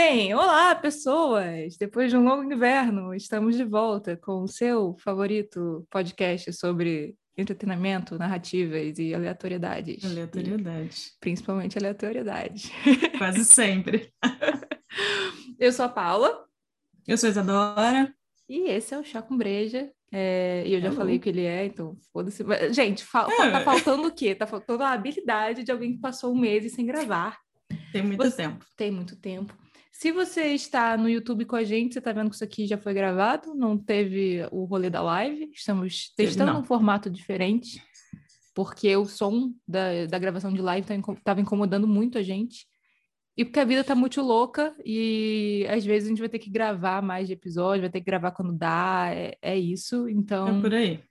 Bem, olá, pessoas! Depois de um longo inverno, estamos de volta com o seu favorito podcast sobre entretenimento, narrativas e aleatoriedades. Aleatoriedade. E, principalmente aleatoriedade. Quase sempre. Eu sou a Paula. Eu sou a Isadora. E esse é o Chá com Breja. É, e eu já falei o que ele é, então foda-se. Gente, fa é. tá faltando o quê? Tá faltando a habilidade de alguém que passou um mês sem gravar. Tem muito Você... tempo. Tem muito tempo. Se você está no YouTube com a gente, você está vendo que isso aqui já foi gravado, não teve o rolê da live. Estamos testando não. um formato diferente, porque o som da, da gravação de live estava tá incomodando muito a gente. E porque a vida tá muito louca e às vezes a gente vai ter que gravar mais de episódio, vai ter que gravar quando dá, é, é isso. Então. É por aí.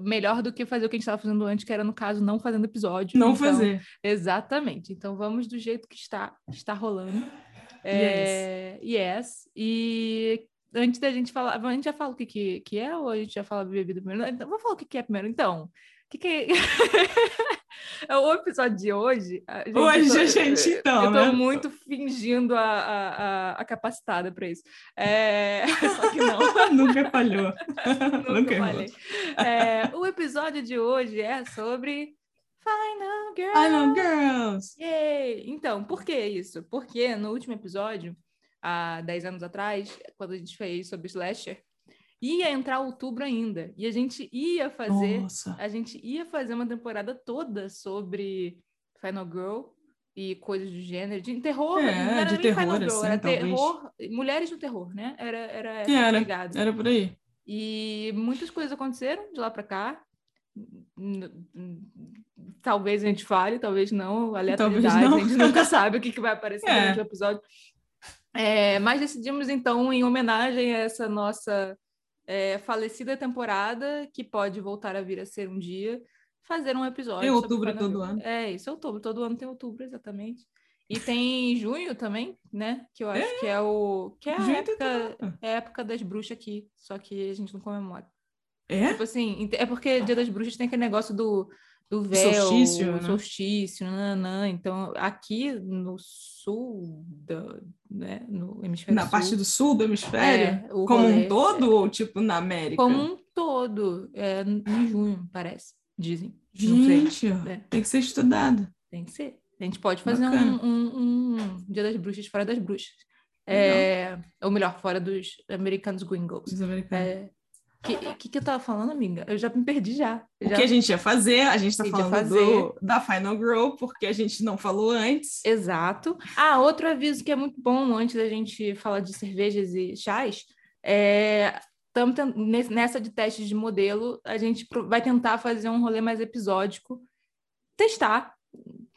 Melhor do que fazer o que a gente estava fazendo antes, que era, no caso, não fazendo episódio. Não então, fazer. Exatamente. Então vamos do jeito que está, está rolando. É, yes. yes. E antes da gente falar, a gente já fala o que, que, que é ou a gente já fala bebida primeiro? Então, vou falar o que, que é primeiro. Então, o que, que é... é o episódio de hoje. A gente, hoje a gente, então. Eu tô né? muito fingindo a, a, a capacitada para isso. É... Só que não. Nunca falhou. Nunca, Nunca falhei. É, o episódio de hoje é sobre Final Girls! Final Girls! Yay! Então, por que isso? Porque no último episódio, há 10 anos atrás, quando a gente fez sobre Slasher, ia entrar outubro ainda. E a gente ia fazer. Nossa. A gente ia fazer uma temporada toda sobre Final Girl e coisas do gênero, de terror, é, não era de terror, Final Girl, assim, era talvez. terror, mulheres no terror, né? Era, era, era, era por aí. E muitas coisas aconteceram de lá para cá talvez a gente fale, talvez não, aleatoriedade, não. a gente nunca sabe o que, que vai aparecer é. no episódio. É, mas decidimos, então, em homenagem a essa nossa é, falecida temporada, que pode voltar a vir a ser um dia, fazer um episódio. Em outubro todo ano. É, isso outubro, todo ano tem outubro, exatamente. E tem junho também, né? Que eu acho é. que é o. Que é a época, é época das bruxas aqui, só que a gente não comemora. É? Tipo assim, é porque Dia das Bruxas tem aquele negócio do, do véu, solstício, né? solstício nanã. então aqui no sul, do, né, no hemisfério Na sul, parte do sul do hemisfério? É, como rolê- um todo ou tipo na América? como um todo, é, em junho, parece, dizem. Gente, ó, É. tem que ser estudado. Tem que ser. A gente pode fazer um, um, um Dia das Bruxas fora das bruxas. É, ou melhor, fora dos americanos gringos. Os americanos. É, que, que que eu tava falando, amiga? Eu já me perdi já. O já... que a gente ia fazer? A gente tá falando do, da Final Girl, porque a gente não falou antes. Exato. Ah, outro aviso que é muito bom antes da gente falar de cervejas e chás, é tamo nessa de testes de modelo, a gente vai tentar fazer um rolê mais episódico, testar,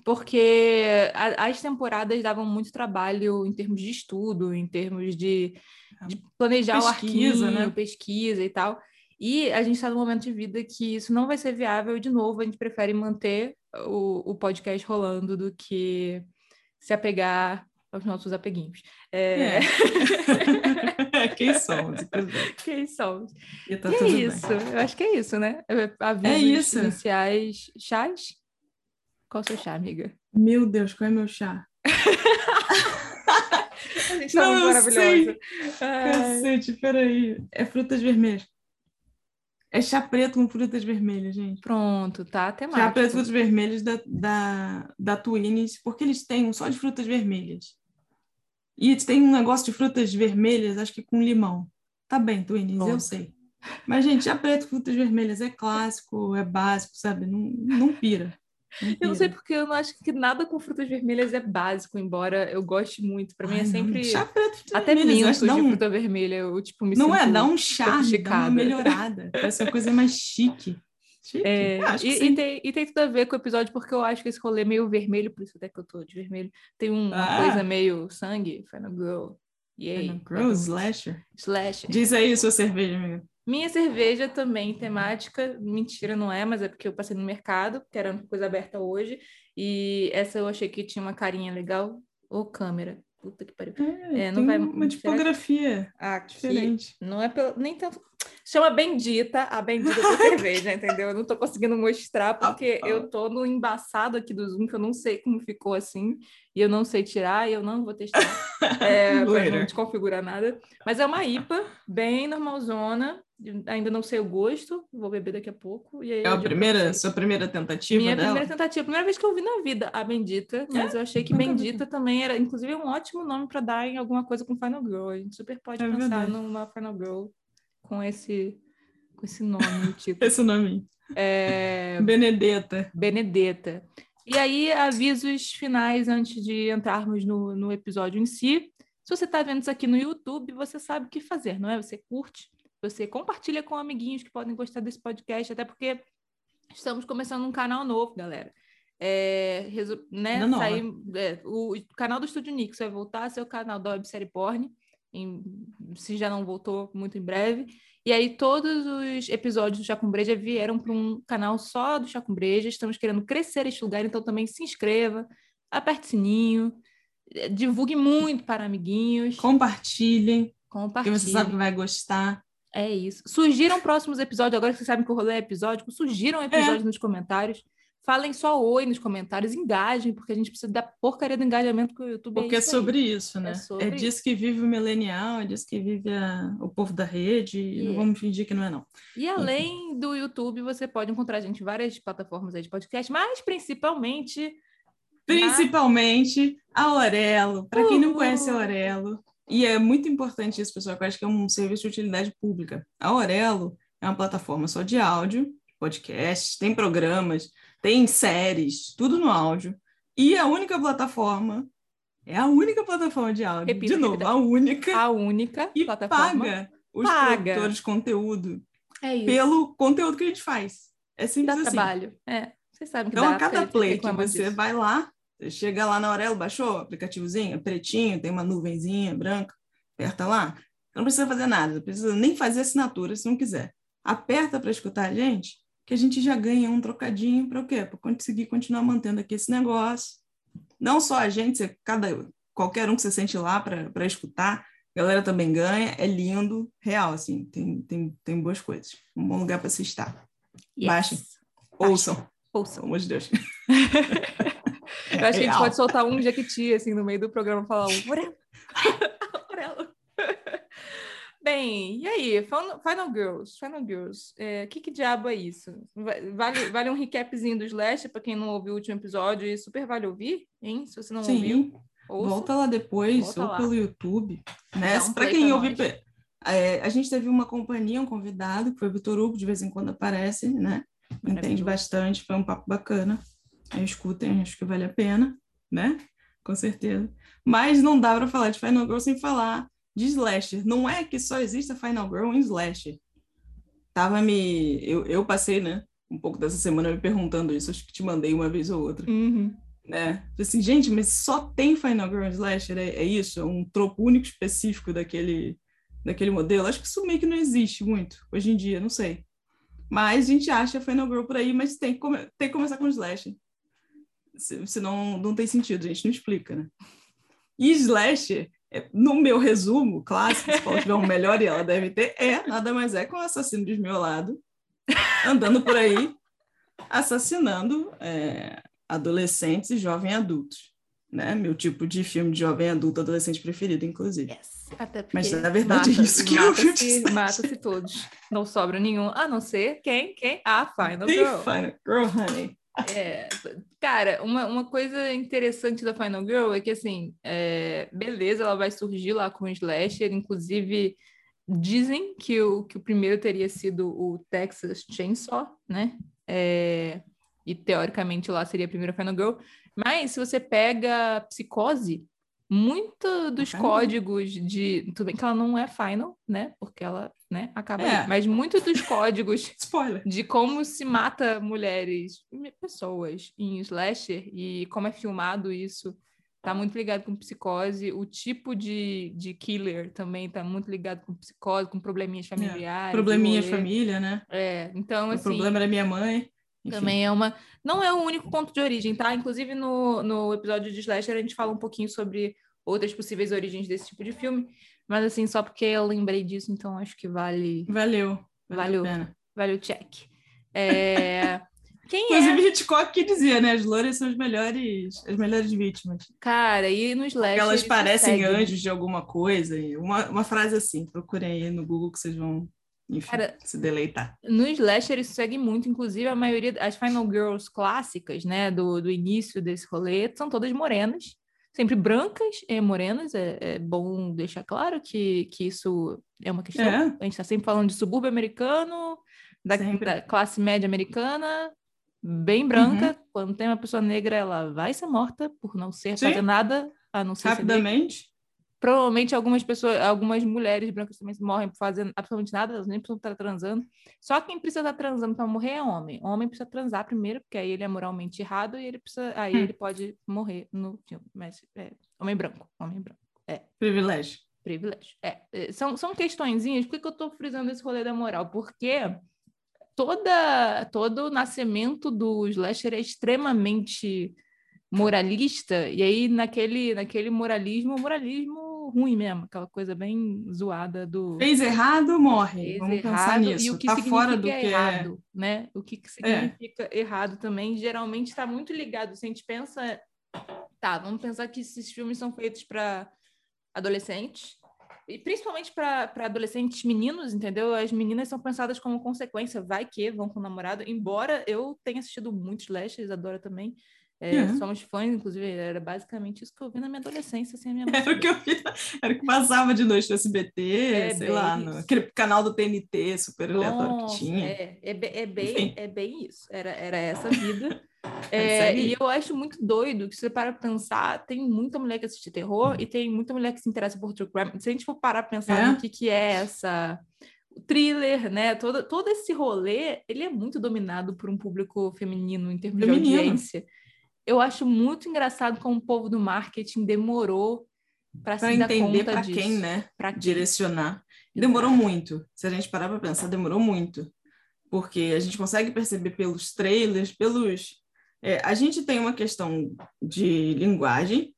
porque a- as temporadas davam muito trabalho em termos de estudo, em termos de, de planejar Pesquisa, o arquivo, né? pesquisa e tal. E a gente está num momento de vida que isso não vai ser viável, de novo, a gente prefere manter o, o podcast rolando do que se apegar aos nossos apeguinhos. É... É. Quem somos? Quem somos? E tá E é tudo bem. isso, eu acho que é isso, né? Avisos É isso. iniciais. Chás? Qual o seu chá, amiga? Meu Deus, qual é meu chá? A gente Não, tá muito eu maravilhosa. Ai. Cacete, peraí. É frutas vermelhas. É chá preto com frutas vermelhas, gente. Pronto, tá Chá temático. preto frutas vermelhas da, da, da Twinings, porque eles têm um só de frutas vermelhas. E eles têm um negócio de frutas vermelhas, acho que com limão. Tá bem, Twinings, eu sei. Mas, gente, chá preto com frutas vermelhas é clássico, é básico, sabe? Não, não pira. Não Eu não sei pira. porque eu não acho que nada com frutas vermelhas é básico, embora eu goste muito. Pra mim é não, sempre. Chá preto frutas Até mintos que de fruta vermelha, eu tipo me Não é, dá um charme, dá uma melhorada. Parece uma coisa mais chique. Chique? É, Ah, e, e tem, e tem tudo a ver com o episódio, porque eu acho que esse rolê meio vermelho, por isso até que eu tô de vermelho, tem um- uma Ah. coisa meio sangue, Final Girl. Yay. Final Girl, Slasher. Slash. Diz aí sua cerveja, amiga. Minha cerveja também temática, mentira, não é, mas é porque eu passei no mercado, que era uma coisa aberta hoje, e essa eu achei que tinha uma carinha legal. Ô, câmera. Puta que pariu. É, É, não tem vai- uma que- tipografia Aqui. diferente. Não é pelo, nem tanto. Chama Bendita, a Bendita da cerveja, entendeu? Eu não tô conseguindo mostrar porque eu tô no embaçado aqui do Zoom, que eu não sei como ficou assim, e eu não sei tirar, e eu não vou testar é, para não desconfigurar nada. Mas é uma IPA, bem normalzona, ainda não sei o gosto, vou beber daqui a pouco. é a primeira, sua primeira tentativa Minha dela? primeira tentativa, primeira vez que eu vi na vida a Bendita, mas é? eu achei que Bendita também era, inclusive, um ótimo nome para dar em alguma coisa com Final Girl. A gente super pode é pensar verdade. numa Final Girl com esse, com esse nome, tipo. esse nome. É... Benedetta. Benedetta. E aí, avisos finais antes de entrarmos no, no episódio em si. Se você está vendo isso aqui no YouTube, você sabe o que fazer, não é? Você curte, você compartilha com amiguinhos que podem gostar desse podcast, até porque estamos começando um canal novo, galera. É, né, sair, é, o, o, canal do Estúdio Nix vai voltar a ser o canal da websérie Porn em, se já não voltou muito em breve. E aí todos os episódios do Chá com Breja vieram para um canal só do Chá com Breja. Estamos querendo crescer este lugar, então também se inscreva, aperte o sininho, divulgue muito para amiguinhos. Compartilhem. Compartilhem. Que você sabe que vai gostar. É isso. Surgiram próximos episódios, agora que vocês sabem que o rolê é episódico, surgiram episódios é. nos comentários. Falem só oi nos comentários, engajem, porque a gente precisa da porcaria do engajamento que o YouTube é Porque é, isso é sobre aí. isso, né? É, sobre é disso que vive o milenial, é disso que vive a... o povo da rede, e não vamos fingir que não é, não. E além Enfim. do YouTube, você pode encontrar a gente em várias plataformas de podcast, mas principalmente. Principalmente na... a Orelo. Para quem não conhece a Orelo, e é muito importante isso, pessoal, que eu acho que é um serviço de utilidade pública. A Orelo é uma plataforma só de áudio, podcasts, tem programas tem séries, tudo no áudio. E a única plataforma, é a única plataforma de áudio, repita, de novo, repita. a única. A única e plataforma. paga os paga. produtores de conteúdo é pelo conteúdo que a gente faz. É simples dá assim. trabalho, é. Vocês sabem que então, dá, a cada play que você disso. vai lá, você chega lá na Aurelo, baixou o aplicativozinho, é pretinho, tem uma nuvenzinha branca, aperta lá. Não precisa fazer nada, não precisa nem fazer assinatura se não quiser. Aperta para escutar a gente, que a gente já ganha um trocadinho para o quê? Para conseguir continuar mantendo aqui esse negócio. Não só a gente, cada, qualquer um que você sente lá para escutar, a galera também ganha, é lindo, real, assim, tem, tem, tem boas coisas. Um bom lugar para se estar. Yes. Baixem, ouçam. Ouçam. Pelo amor de Deus. Eu acho que a gente pode soltar um Jequiti, assim, no meio do programa, falar um Bem, e aí, Final Girls, Final Girls, o é, que, que diabo é isso? Vale, vale um recapzinho do Slash para quem não ouviu o último episódio e super vale ouvir, hein? Se você não Sim. ouviu, ouça. volta lá depois, volta ou lá. pelo YouTube, né? Um para quem ouve, é, a gente teve uma companhia, um convidado, que foi o Vitor Hugo, de vez em quando aparece, né? Entende bastante, foi um papo bacana. Escutem, acho que vale a pena, né? Com certeza. Mas não dá para falar de Final Girls sem falar de slasher. Não é que só exista Final Girl em slasher. Tava me... Eu, eu passei, né? Um pouco dessa semana me perguntando isso. Acho que te mandei uma vez ou outra. Uhum. Né? Assim, gente, mas só tem Final Girl em slasher? É, é isso? É um tropo único específico daquele, daquele modelo? Acho que isso meio que não existe muito hoje em dia, não sei. Mas a gente acha Final Girl por aí, mas tem que, come... tem que começar com slasher. Senão não tem sentido, a gente não explica, né? E slasher é, no meu resumo clássico, se ela tiver um melhor e ela deve ter, é nada mais é que um assassino desmiolado andando por aí assassinando é, adolescentes e jovens adultos. Né? Meu tipo de filme de jovem adulto adolescente preferido, inclusive. Yes. Mas na verdade mata, é isso que mata eu se, Mata-se todos. Não sobra nenhum, a não ser quem? Quem? A Final Girl. Final Girl, honey. É, cara, uma, uma coisa interessante da Final Girl é que, assim, é, beleza, ela vai surgir lá com o Slasher, inclusive dizem que o, que o primeiro teria sido o Texas Chainsaw, né? É, e teoricamente lá seria a primeira Final Girl. Mas se você pega Psicose, muito dos códigos de. Tudo bem que ela não é final, né? Porque ela né, acaba é. aí. Mas muito dos códigos de como se mata mulheres, pessoas em slasher e como é filmado isso. Tá muito ligado com psicose, o tipo de, de killer também tá muito ligado com psicose, com probleminhas é, familiares. É. Probleminha de família, né? É, então assim. O problema era minha mãe. Enfim. Também é uma. Não é o único ponto de origem, tá? Inclusive, no, no episódio de Slasher, a gente fala um pouquinho sobre outras possíveis origens desse tipo de filme. Mas, assim, só porque eu lembrei disso, então acho que vale. Valeu. Valeu, valeu, check. É... Quem Inclusive, é? Hitchcock que dizia, né? As loiras são as melhores, as melhores vítimas. Cara, e nos slashers... Elas parecem anjos de alguma coisa. Uma, uma frase assim, procurem aí no Google que vocês vão enfim, Cara, se deleitar. No slasher isso segue muito, inclusive a maioria, as Final Girls clássicas, né, do, do início desse rolê, são todas morenas, sempre brancas e morenas, é, é bom deixar claro que, que isso é uma questão, é. a gente está sempre falando de subúrbio americano, da, da, classe média americana, bem branca, uhum. quando tem uma pessoa negra, ela vai ser morta por não ser fazer nada, a não ser Rapidamente. Provavelmente algumas pessoas, algumas mulheres brancas também morrem por fazer absolutamente nada, elas nem precisam estar transando. Só quem precisa estar transando para morrer é homem. O homem precisa transar primeiro, porque aí ele é moralmente errado e ele precisa, aí hum. ele pode morrer no filme. Mas é, homem branco, homem branco. É. Privilégio. Privilégio. É, é são, são questõezinhas. Por que, que eu estou frisando esse rolê da moral? Porque toda, todo o nascimento do slasher é extremamente moralista, e aí naquele, naquele moralismo, moralismo ruim mesmo, aquela coisa bem zoada do. Fez errado, morre. Fez Vamos errado, pensar nisso. E o que tá fora do que é errado, é... né? O que, que significa é. errado também, geralmente está muito ligado. Se a gente pensa. Tá, vamos pensar que esses filmes são feitos para adolescentes. E principalmente para adolescentes meninos, entendeu? As meninas são pensadas como consequência, vai que vão com o namorado. Embora eu tenha assistido muitos slashers, adoro também. É. Somos fãs, inclusive, era basicamente isso que eu vi na minha adolescência, assim, a minha Era o que eu vi, era o que passava de noite no SBT, é, sei lá, no, aquele canal do TNT super aleatório que tinha. É, é, é, bem, é bem isso, era, era essa vida. É, e eu acho muito doido que se você para pensar, tem muita mulher que assiste terror e tem muita mulher que se interessa por true crime. Se a gente for parar para pensar é? no que, que é essa thriller, né? Todo, todo esse rolê, ele é muito dominado por um público feminino em termos feminino. de audiência eu acho muito engraçado como o povo do marketing demorou para se entender para quem, né? Para direcionar. Demorou muito. Se a gente parar para pensar, demorou muito. Porque a gente consegue perceber pelos trailers, pelos. É, a gente tem uma questão de linguagem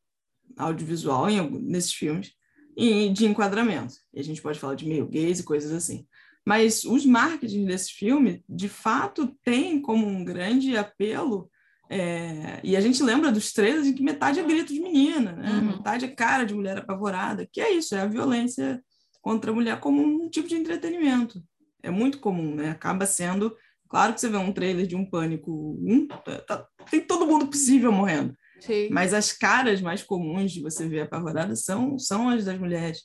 audiovisual em, nesses filmes e de enquadramento. E a gente pode falar de meio gays e coisas assim. Mas os marketing desse filme, de fato, tem como um grande apelo é, e a gente lembra dos trailers em que metade é grito de menina, né? Uhum. metade é cara de mulher apavorada, que é isso, é a violência contra a mulher como um tipo de entretenimento. É muito comum, né? Acaba sendo. Claro que você vê um trailer de um pânico um, tá, tá, tem todo mundo possível morrendo. Sim. Mas as caras mais comuns de você ver apavorada são, são as das mulheres.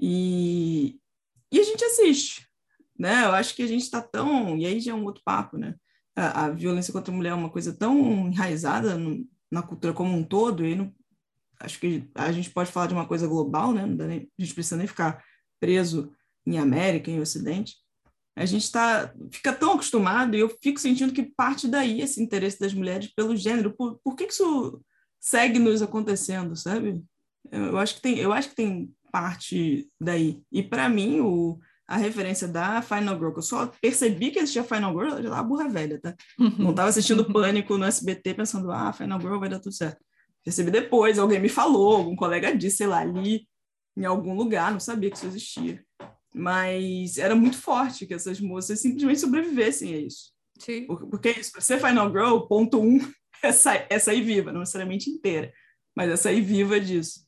E, e a gente assiste. Né? Eu acho que a gente está tão. E aí já é um outro papo, né? A, a, violência contra a mulher é uma coisa tão enraizada no, na cultura como um todo, e acho que a gente pode falar de uma coisa global, né? Nem, a gente precisa nem ficar preso em América, em Ocidente. A gente tá, fica tão acostumado e eu fico sentindo que parte daí esse interesse das mulheres pelo gênero. Por, por que, que isso segue nos acontecendo, sabe? Eu acho que tem, eu acho que tem parte daí. E para mim, o, a referência da Final Girl, que eu só percebi que existia Final Girl, já tava burra velha, tá? Não tava assistindo Pânico no SBT pensando, ah, Final Girl vai dar tudo certo. Percebi depois, alguém me falou, algum colega disse, sei lá, ali em algum lugar, não sabia que isso existia. Mas era muito forte que essas moças simplesmente sobrevivessem a isso. Sim. Porque é isso, para ser Final Girl, ponto um é sair, é sair viva, não necessariamente inteira, mas é sair viva disso.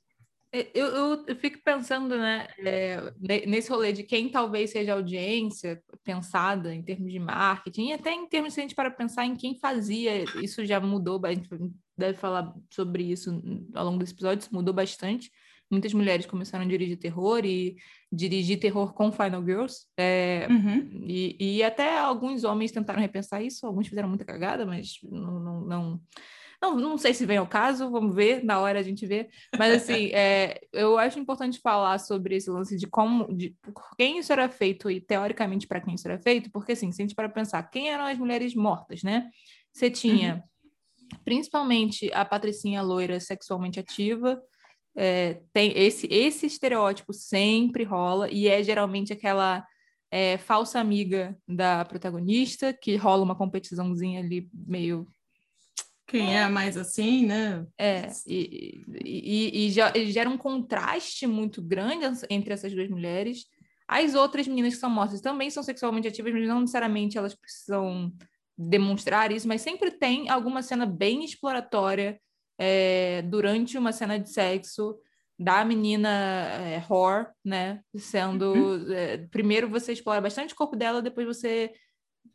É, eu, eu, eu, fico pensando, né, é, nesse rolê de quem talvez seja a audiência pensada em termos de marketing, e até em termos, se a gente para pensar em quem fazia, isso já mudou, a gente deve falar sobre isso ao longo desse episódio, isso mudou bastante. Muitas mulheres começaram a dirigir terror e dirigir terror com Final Girls, é, uhum. e, e até alguns homens tentaram repensar isso, alguns fizeram muita cagada, mas não, não, não não, não sei se vem ao caso, vamos ver, na hora a gente vê. Mas, assim, é, eu acho importante falar sobre esse lance de como, de por quem isso era feito e, teoricamente, para quem isso era feito, porque, assim, se a gente para pensar, quem eram as mulheres mortas, né? Você tinha, uhum. principalmente, a patricinha loira sexualmente ativa, é, tem esse, esse estereótipo sempre rola, e é geralmente aquela é, falsa amiga da protagonista, que rola uma competiçãozinha ali meio quem é mais assim, né? É, e, e, e, e, gera um contraste muito grande entre essas duas mulheres. As outras meninas que são mortas também são sexualmente ativas, mas não necessariamente elas precisam demonstrar isso, mas sempre tem alguma cena bem exploratória é, durante uma cena de sexo da menina é, whore, né? Sendo. Uhum. É, primeiro você explora bastante o corpo dela, depois você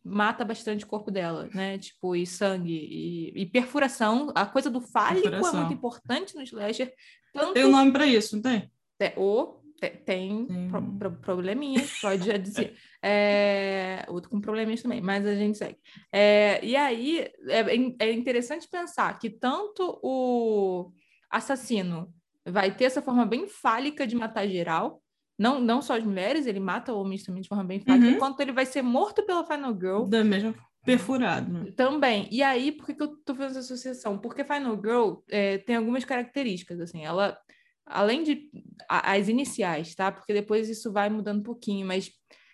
mata bastante o corpo dela, né? Tipo, e sangue, e, e perfuração. A coisa do fálico perfuração. é muito importante no slasher. Tanto... Tem um nome para isso, não tem? É, o tem pro, pro, probleminhas, pode já dizer. É, outro com probleminhas também, mas a gente segue. É, e aí é, é interessante pensar que tanto o assassino vai ter essa forma bem fálica de matar geral, não, não só as mulheres, ele mata homens também de forma bem fálica, uhum. enquanto ele vai ser morto pela Final Girl. Da mesma perfurado. Né? Também. E aí, por que, que eu tô fazendo essa associação? Porque Final Girl é, tem algumas características, assim, ela além de as iniciais, tá? Porque depois isso vai mudando um pouquinho, mas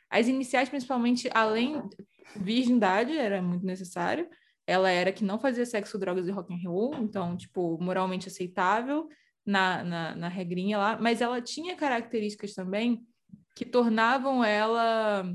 as iniciais, principalmente, além virgindade, era muito necessário. Ela era que não fazia sexo, drogas e rock and roll, então, tipo, moralmente aceitável na, na, na regrinha lá, mas ela tinha características também que tornavam ela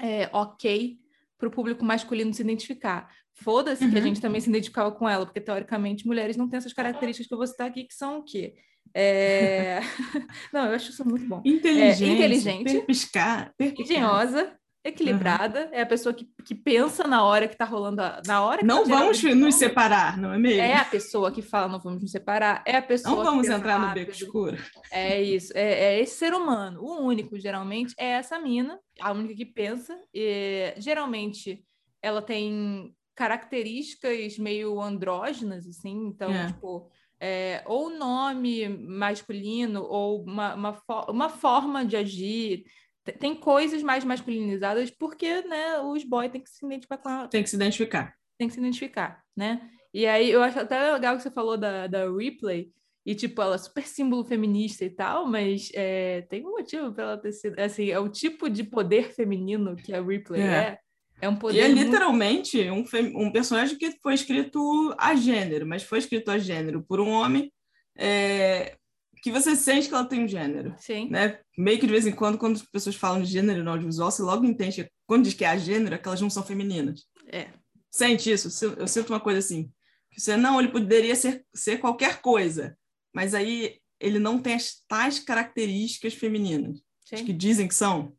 é, ok para o público masculino se identificar. Foda-se uhum. que a uhum. gente também se identificava com ela, porque teoricamente mulheres não têm essas características que eu vou citar aqui, que são o quê? É... Não, eu acho isso muito bom. Inteligente, é, inteligente perpiscar, perpiscar. engenhosa, equilibrada, uhum. é a pessoa que, que pensa na hora que tá rolando, a, na hora que Não tá vamos nos separar, não é mesmo? É a pessoa que fala, não vamos nos separar, é a pessoa Não vamos entrar rápido. no beco escuro. É isso, é, é, esse ser humano, o único, geralmente, é essa mina, a única que pensa, e, geralmente ela tem características meio andrógenas, assim, então, é. tipo é, ou nome masculino, ou uma, uma, uma forma de agir. Tem coisas mais masculinizadas porque né, os boys têm que se identificar com ela. Tem que se identificar. Tem que se identificar, né? E aí eu acho até legal que você falou da, da Ripley, e tipo, ela é super símbolo feminista e tal, mas é, tem um motivo para ela ter sido. Assim, é o tipo de poder feminino que a Ripley é. é é um poder. E é literalmente um, um personagem que foi escrito a gênero, mas foi escrito a gênero por um homem é, que você sente que ela tem um gênero. Sim. Né? Meio que de vez em quando, quando as pessoas falam de gênero no audiovisual, você logo entende que quando diz que é a gênero, é que elas não são femininas. É. Sente isso? Eu sinto uma coisa assim. Você, não, ele poderia ser, ser qualquer coisa, mas aí ele não tem as tais características femininas. Sim. que dizem que são.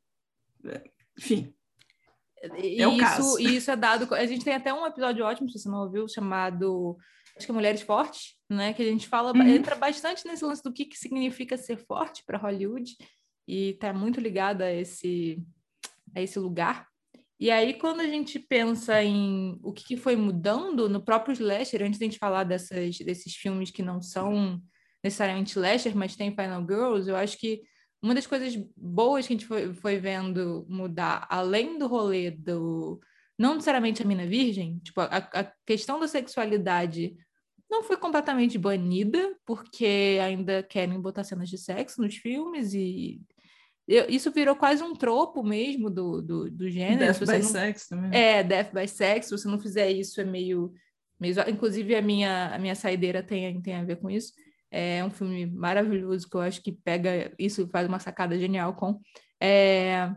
Enfim, e é o isso, caso. Isso é dado. A gente tem até um episódio ótimo, se você não ouviu, chamado acho que é Mulheres Fortes, né? Que a gente fala, uhum. entra bastante nesse lance do que, que significa ser forte para Hollywood e está muito ligada a esse, a esse lugar. E aí, quando a gente pensa em o que, foi mudando no próprio slasher, antes de a gente falar dessas, desses filmes que não são necessariamente slasher, mas tem Final Girls, eu acho que uma das coisas boas que a gente foi, foi vendo mudar, além do rolê do. Não necessariamente a mina virgem, tipo, a, a questão da sexualidade não foi completamente banida, porque ainda querem botar cenas de sexo nos filmes e eu, isso virou quase um tropo mesmo do, do, do gênero. Death by não... sex também. É, death by sex. Se você não fizer isso, é meio... meio... Inclusive, a minha, a minha saideira tem, tem a ver com isso. É um filme maravilhoso que eu acho que pega isso e faz uma sacada genial com. É...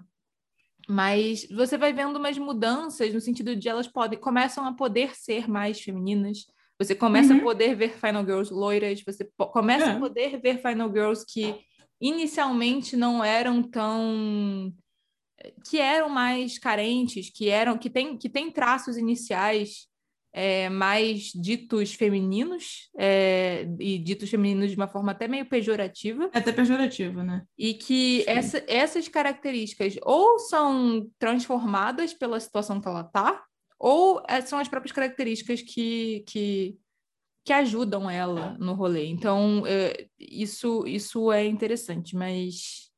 Mas você vai vendo umas mudanças no sentido de elas podem começam a poder ser mais femininas. Você começa uhum. a poder ver Final Girls loiras, você começa é. a poder ver Final Girls que inicialmente não eram tão que eram mais carentes, que eram que tem que tem traços iniciais é, mais ditos femininos, é, e ditos femininos de uma forma até meio pejorativa. É até pejorativa, né? E que essa, essas características ou são transformadas pela situação que ela está, ou é, são as próprias características que, que, que ajudam ela no rolê. Então, é, isso, isso é interessante, mas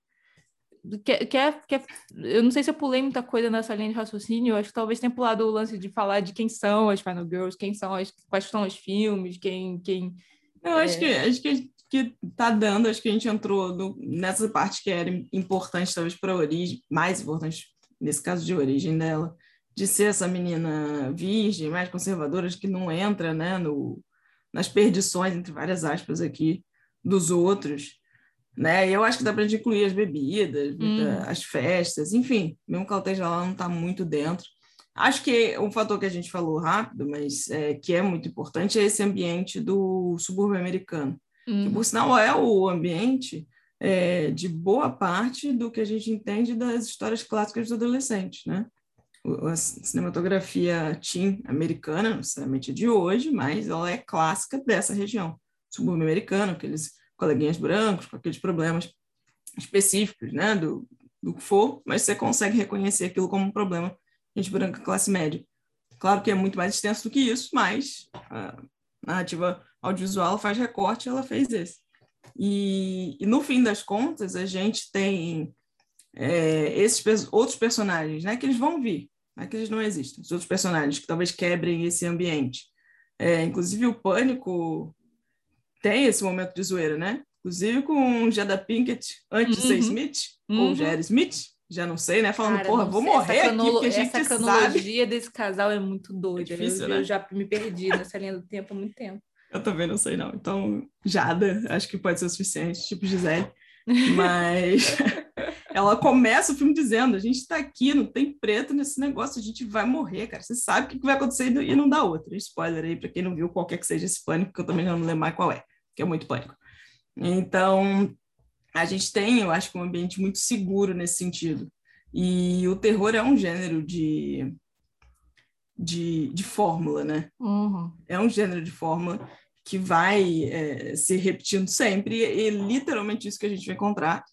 quer, quer, quer, eu não sei se eu pulei muita coisa nessa linha de raciocínio, eu acho que talvez tenha pulado o lance de falar de quem são as Final Girls, quem são as, quais são os filmes, quem. quem eu é... acho que acho que, que tá dando, acho que a gente entrou no, nessa parte que era importante, talvez, para a origem, mais importante nesse caso de origem dela, de ser essa menina virgem, mais conservadora, que não entra né, no, nas perdições, entre várias aspas aqui, dos outros né? E eu acho que dá para gente incluir as bebidas, Hum. as festas, enfim, mesmo que ela esteja lá, não está muito dentro. Acho que um fator que a gente falou rápido, mas é, que é muito importante, é esse ambiente do subúrbio americano, que Hum. por sinal é o ambiente é, de boa parte do que a gente entende das histórias clássicas do adolescente, né? A cinematografia teen americana, não necessariamente de hoje, mas ela é clássica dessa região, subúrbio americano, aqueles coleguinhas brancos com aqueles problemas específicos, né, do, do que for, mas você consegue reconhecer aquilo como um problema gente branca classe média. Claro que é muito mais extenso do que isso, mas a narrativa audiovisual faz recorte, ela fez esse. E, e no fim das contas, a gente tem é, esses outros personagens, né, que eles vão vir, não é que eles não existem, os outros personagens que talvez quebrem esse ambiente. É, inclusive o Pânico tem esse momento de zoeira, né? Inclusive com o Jada Pinkett, antes de ser Uhum. Smith, Uhum. ou já era Smith, já não sei, né? Falando, Cara, porra, vou sei, morrer essa aqui, porque a gente Essa sabe. cronologia desse casal é muito doida. É difícil, eu, né? eu já me perdi nessa linha do tempo há muito tempo. Eu também não sei, não. Então, Jada, acho que pode ser o suficiente, tipo Gisele. Mas ela começa o filme dizendo: a gente tá aqui, não tem preto nesse negócio, a gente vai morrer, cara. Você sabe o que vai acontecer e não dá outra. Spoiler aí, para quem não viu qualquer que seja esse pânico, que eu também não lembro mais qual é, que é muito pânico. Então, a gente tem, eu acho que um ambiente muito seguro nesse sentido. E o terror é um gênero de, de, de fórmula, né? Uhum. é um gênero de fórmula que vai é, se repetindo sempre, e é literalmente isso que a gente vai encontrar,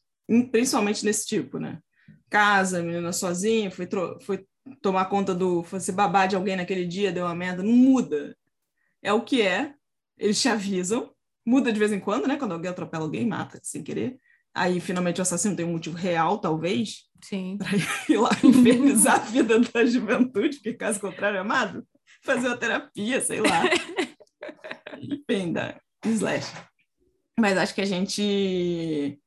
principalmente nesse tipo, né? Casa, menina sozinha, foi, foi tomar conta do. foi ser babá de alguém naquele dia, deu uma merda, não muda. É o que é, eles te avisam, muda de vez em quando, né? Quando alguém atropela alguém, mata sem querer. Aí, finalmente, o assassino tem um motivo real, talvez, Sim. ir lá infernizar a vida da juventude, porque caso contrário, amado, fazer uma terapia, sei lá. Enfim, da slash. Mas acho que a gente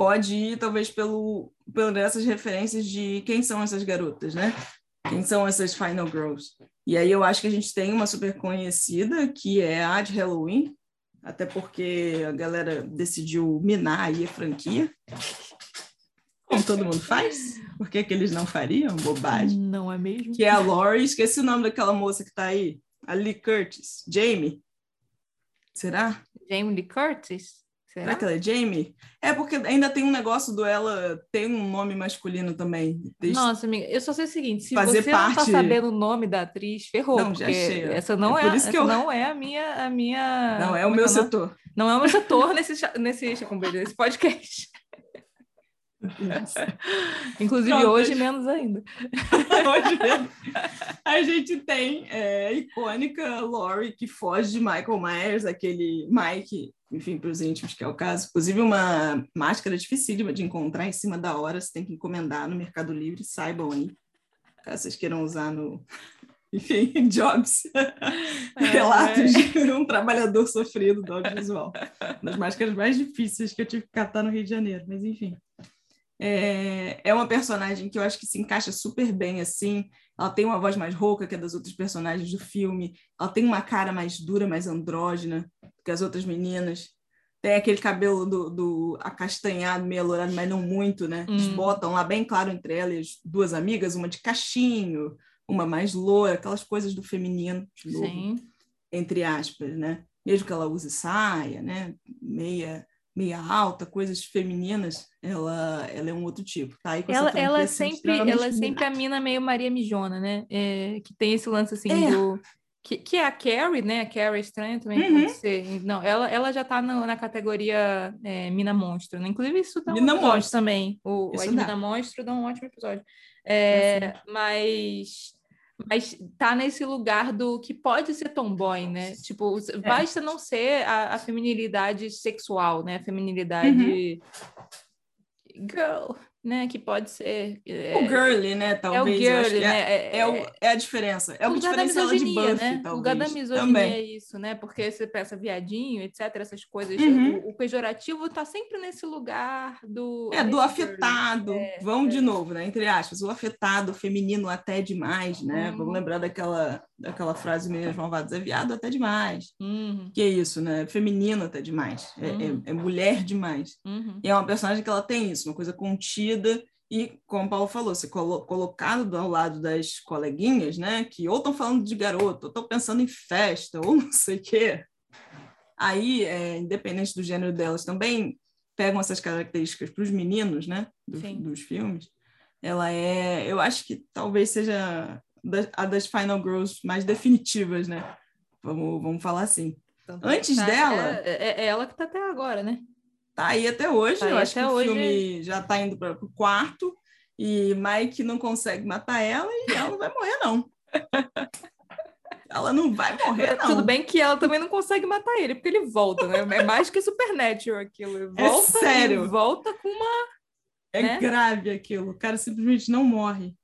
pode ir, talvez, pelo, pelo essas referências de quem são essas garotas, né? Quem são essas Final Girls. E aí eu acho que a gente tem uma super conhecida, que é a de Halloween, até porque a galera decidiu minar aí a franquia. Como todo mundo faz. Por que, que eles não fariam? Bobagem. Não é mesmo? Que é a Laurie. Esqueci o nome daquela moça que tá aí. A Lee Curtis. Jamie. Será? Jamie Lee Curtis? Será Será? que ela é Jamie? É porque ainda tem um negócio do ela tem um nome masculino também. Nossa, amiga, eu só sei o seguinte: se Fazer você não tá parte- sabendo o nome da atriz, ferrou. Não, já achei, essa não É é, essa eu- não é a minha. A minha Não, é o como meu nome? setor. Não é o meu setor nesse, nesse, nesse podcast. Inclusive Pronto, hoje, menos ainda. Hoje mesmo. A gente tem é, a icônica Laurie que foge de Michael Myers, aquele Mike, enfim, para os íntimos, que é o caso. Inclusive, uma máscara dificílima de encontrar em cima da hora, você tem que encomendar no Mercado Livre, saibam aí, caso vocês queiram usar no. Enfim, jobs, relatos de um trabalhador sofrido do audiovisual. Uma das máscaras mais difíceis que eu tive que catar no Rio de Janeiro, mas enfim. É, é uma personagem que eu acho que se encaixa super bem assim. Ela tem uma voz mais rouca que a das outras personagens do filme. Ela tem uma cara mais dura, mais andrógena que as outras meninas. Tem aquele cabelo do, do acastanhado, meio alourado, mas não muito, né? Eles Hum. botam lá bem claro entre elas duas amigas, uma de cachinho, uma mais loura, aquelas coisas do feminino, de novo Sim. entre aspas, né? Mesmo que ela use saia, né? Meia, meia alta, coisas femininas, ela, ela é um outro tipo, tá? Ela, ela é sempre, extremamente ela é sempre a mina meio Maria Mijona, né? É, que tem esse lance assim É. do. Que, que é a Carrie, né? A Carrie estranha também Uhum. pode ser. Não, ela, ela já tá no- na categoria é, Mina Monstro, né? Inclusive, isso dá um Mina episódio Monstro. também. O, Isso dá. Mina Monstro dá um ótimo episódio. É, mas, mas tá nesse lugar do que pode ser tomboy, né? Tipo, É. basta não ser a, a feminilidade sexual, né? A feminilidade. Uhum. Girl. Né? Que pode ser. É, o girly, né? Talvez. É o girly, né? É, é, o, é, é, a diferença. É o, que diferencia ela de Buffy, né? talvez. O lugar da misoginia Também. é isso, né? Porque você pensa viadinho, etc., essas coisas. Uhum. O, o, pejorativo tá sempre nesse lugar do. É, do afetado. É, Vamos de novo, né? Entre aspas, o afetado, feminino até demais, né? Uhum. Vamos lembrar daquela, daquela frase meio malvadas, é viado até demais. Uhum. Que é isso, né? Feminino até demais. É, uhum. é, mulher demais. Uhum. E é uma personagem que ela tem isso, uma coisa contida e, como o Paulo falou, ser colo colocado ao lado das coleguinhas, né, que ou estão falando de garoto, ou estão pensando em festa, ou não sei o quê. Aí, é, independente do gênero delas, também pegam essas características para os meninos, né, do, dos filmes. Ela é, eu acho que talvez seja a das Final Girls mais definitivas, né? Vamos, vamos falar assim. Então, Antes tá, dela. É, é, é, ela que está até agora, né? Tá aí até hoje. Tá eu acho que o filme já está indo para o quarto e Mike não consegue matar ela e ela não vai morrer, não. ela não vai morrer, não. Tudo bem que ela também não consegue matar ele, porque ele volta, né? É mais que Supernatural aquilo. É volta é sério. volta com uma. É né? grave aquilo. O cara simplesmente não morre.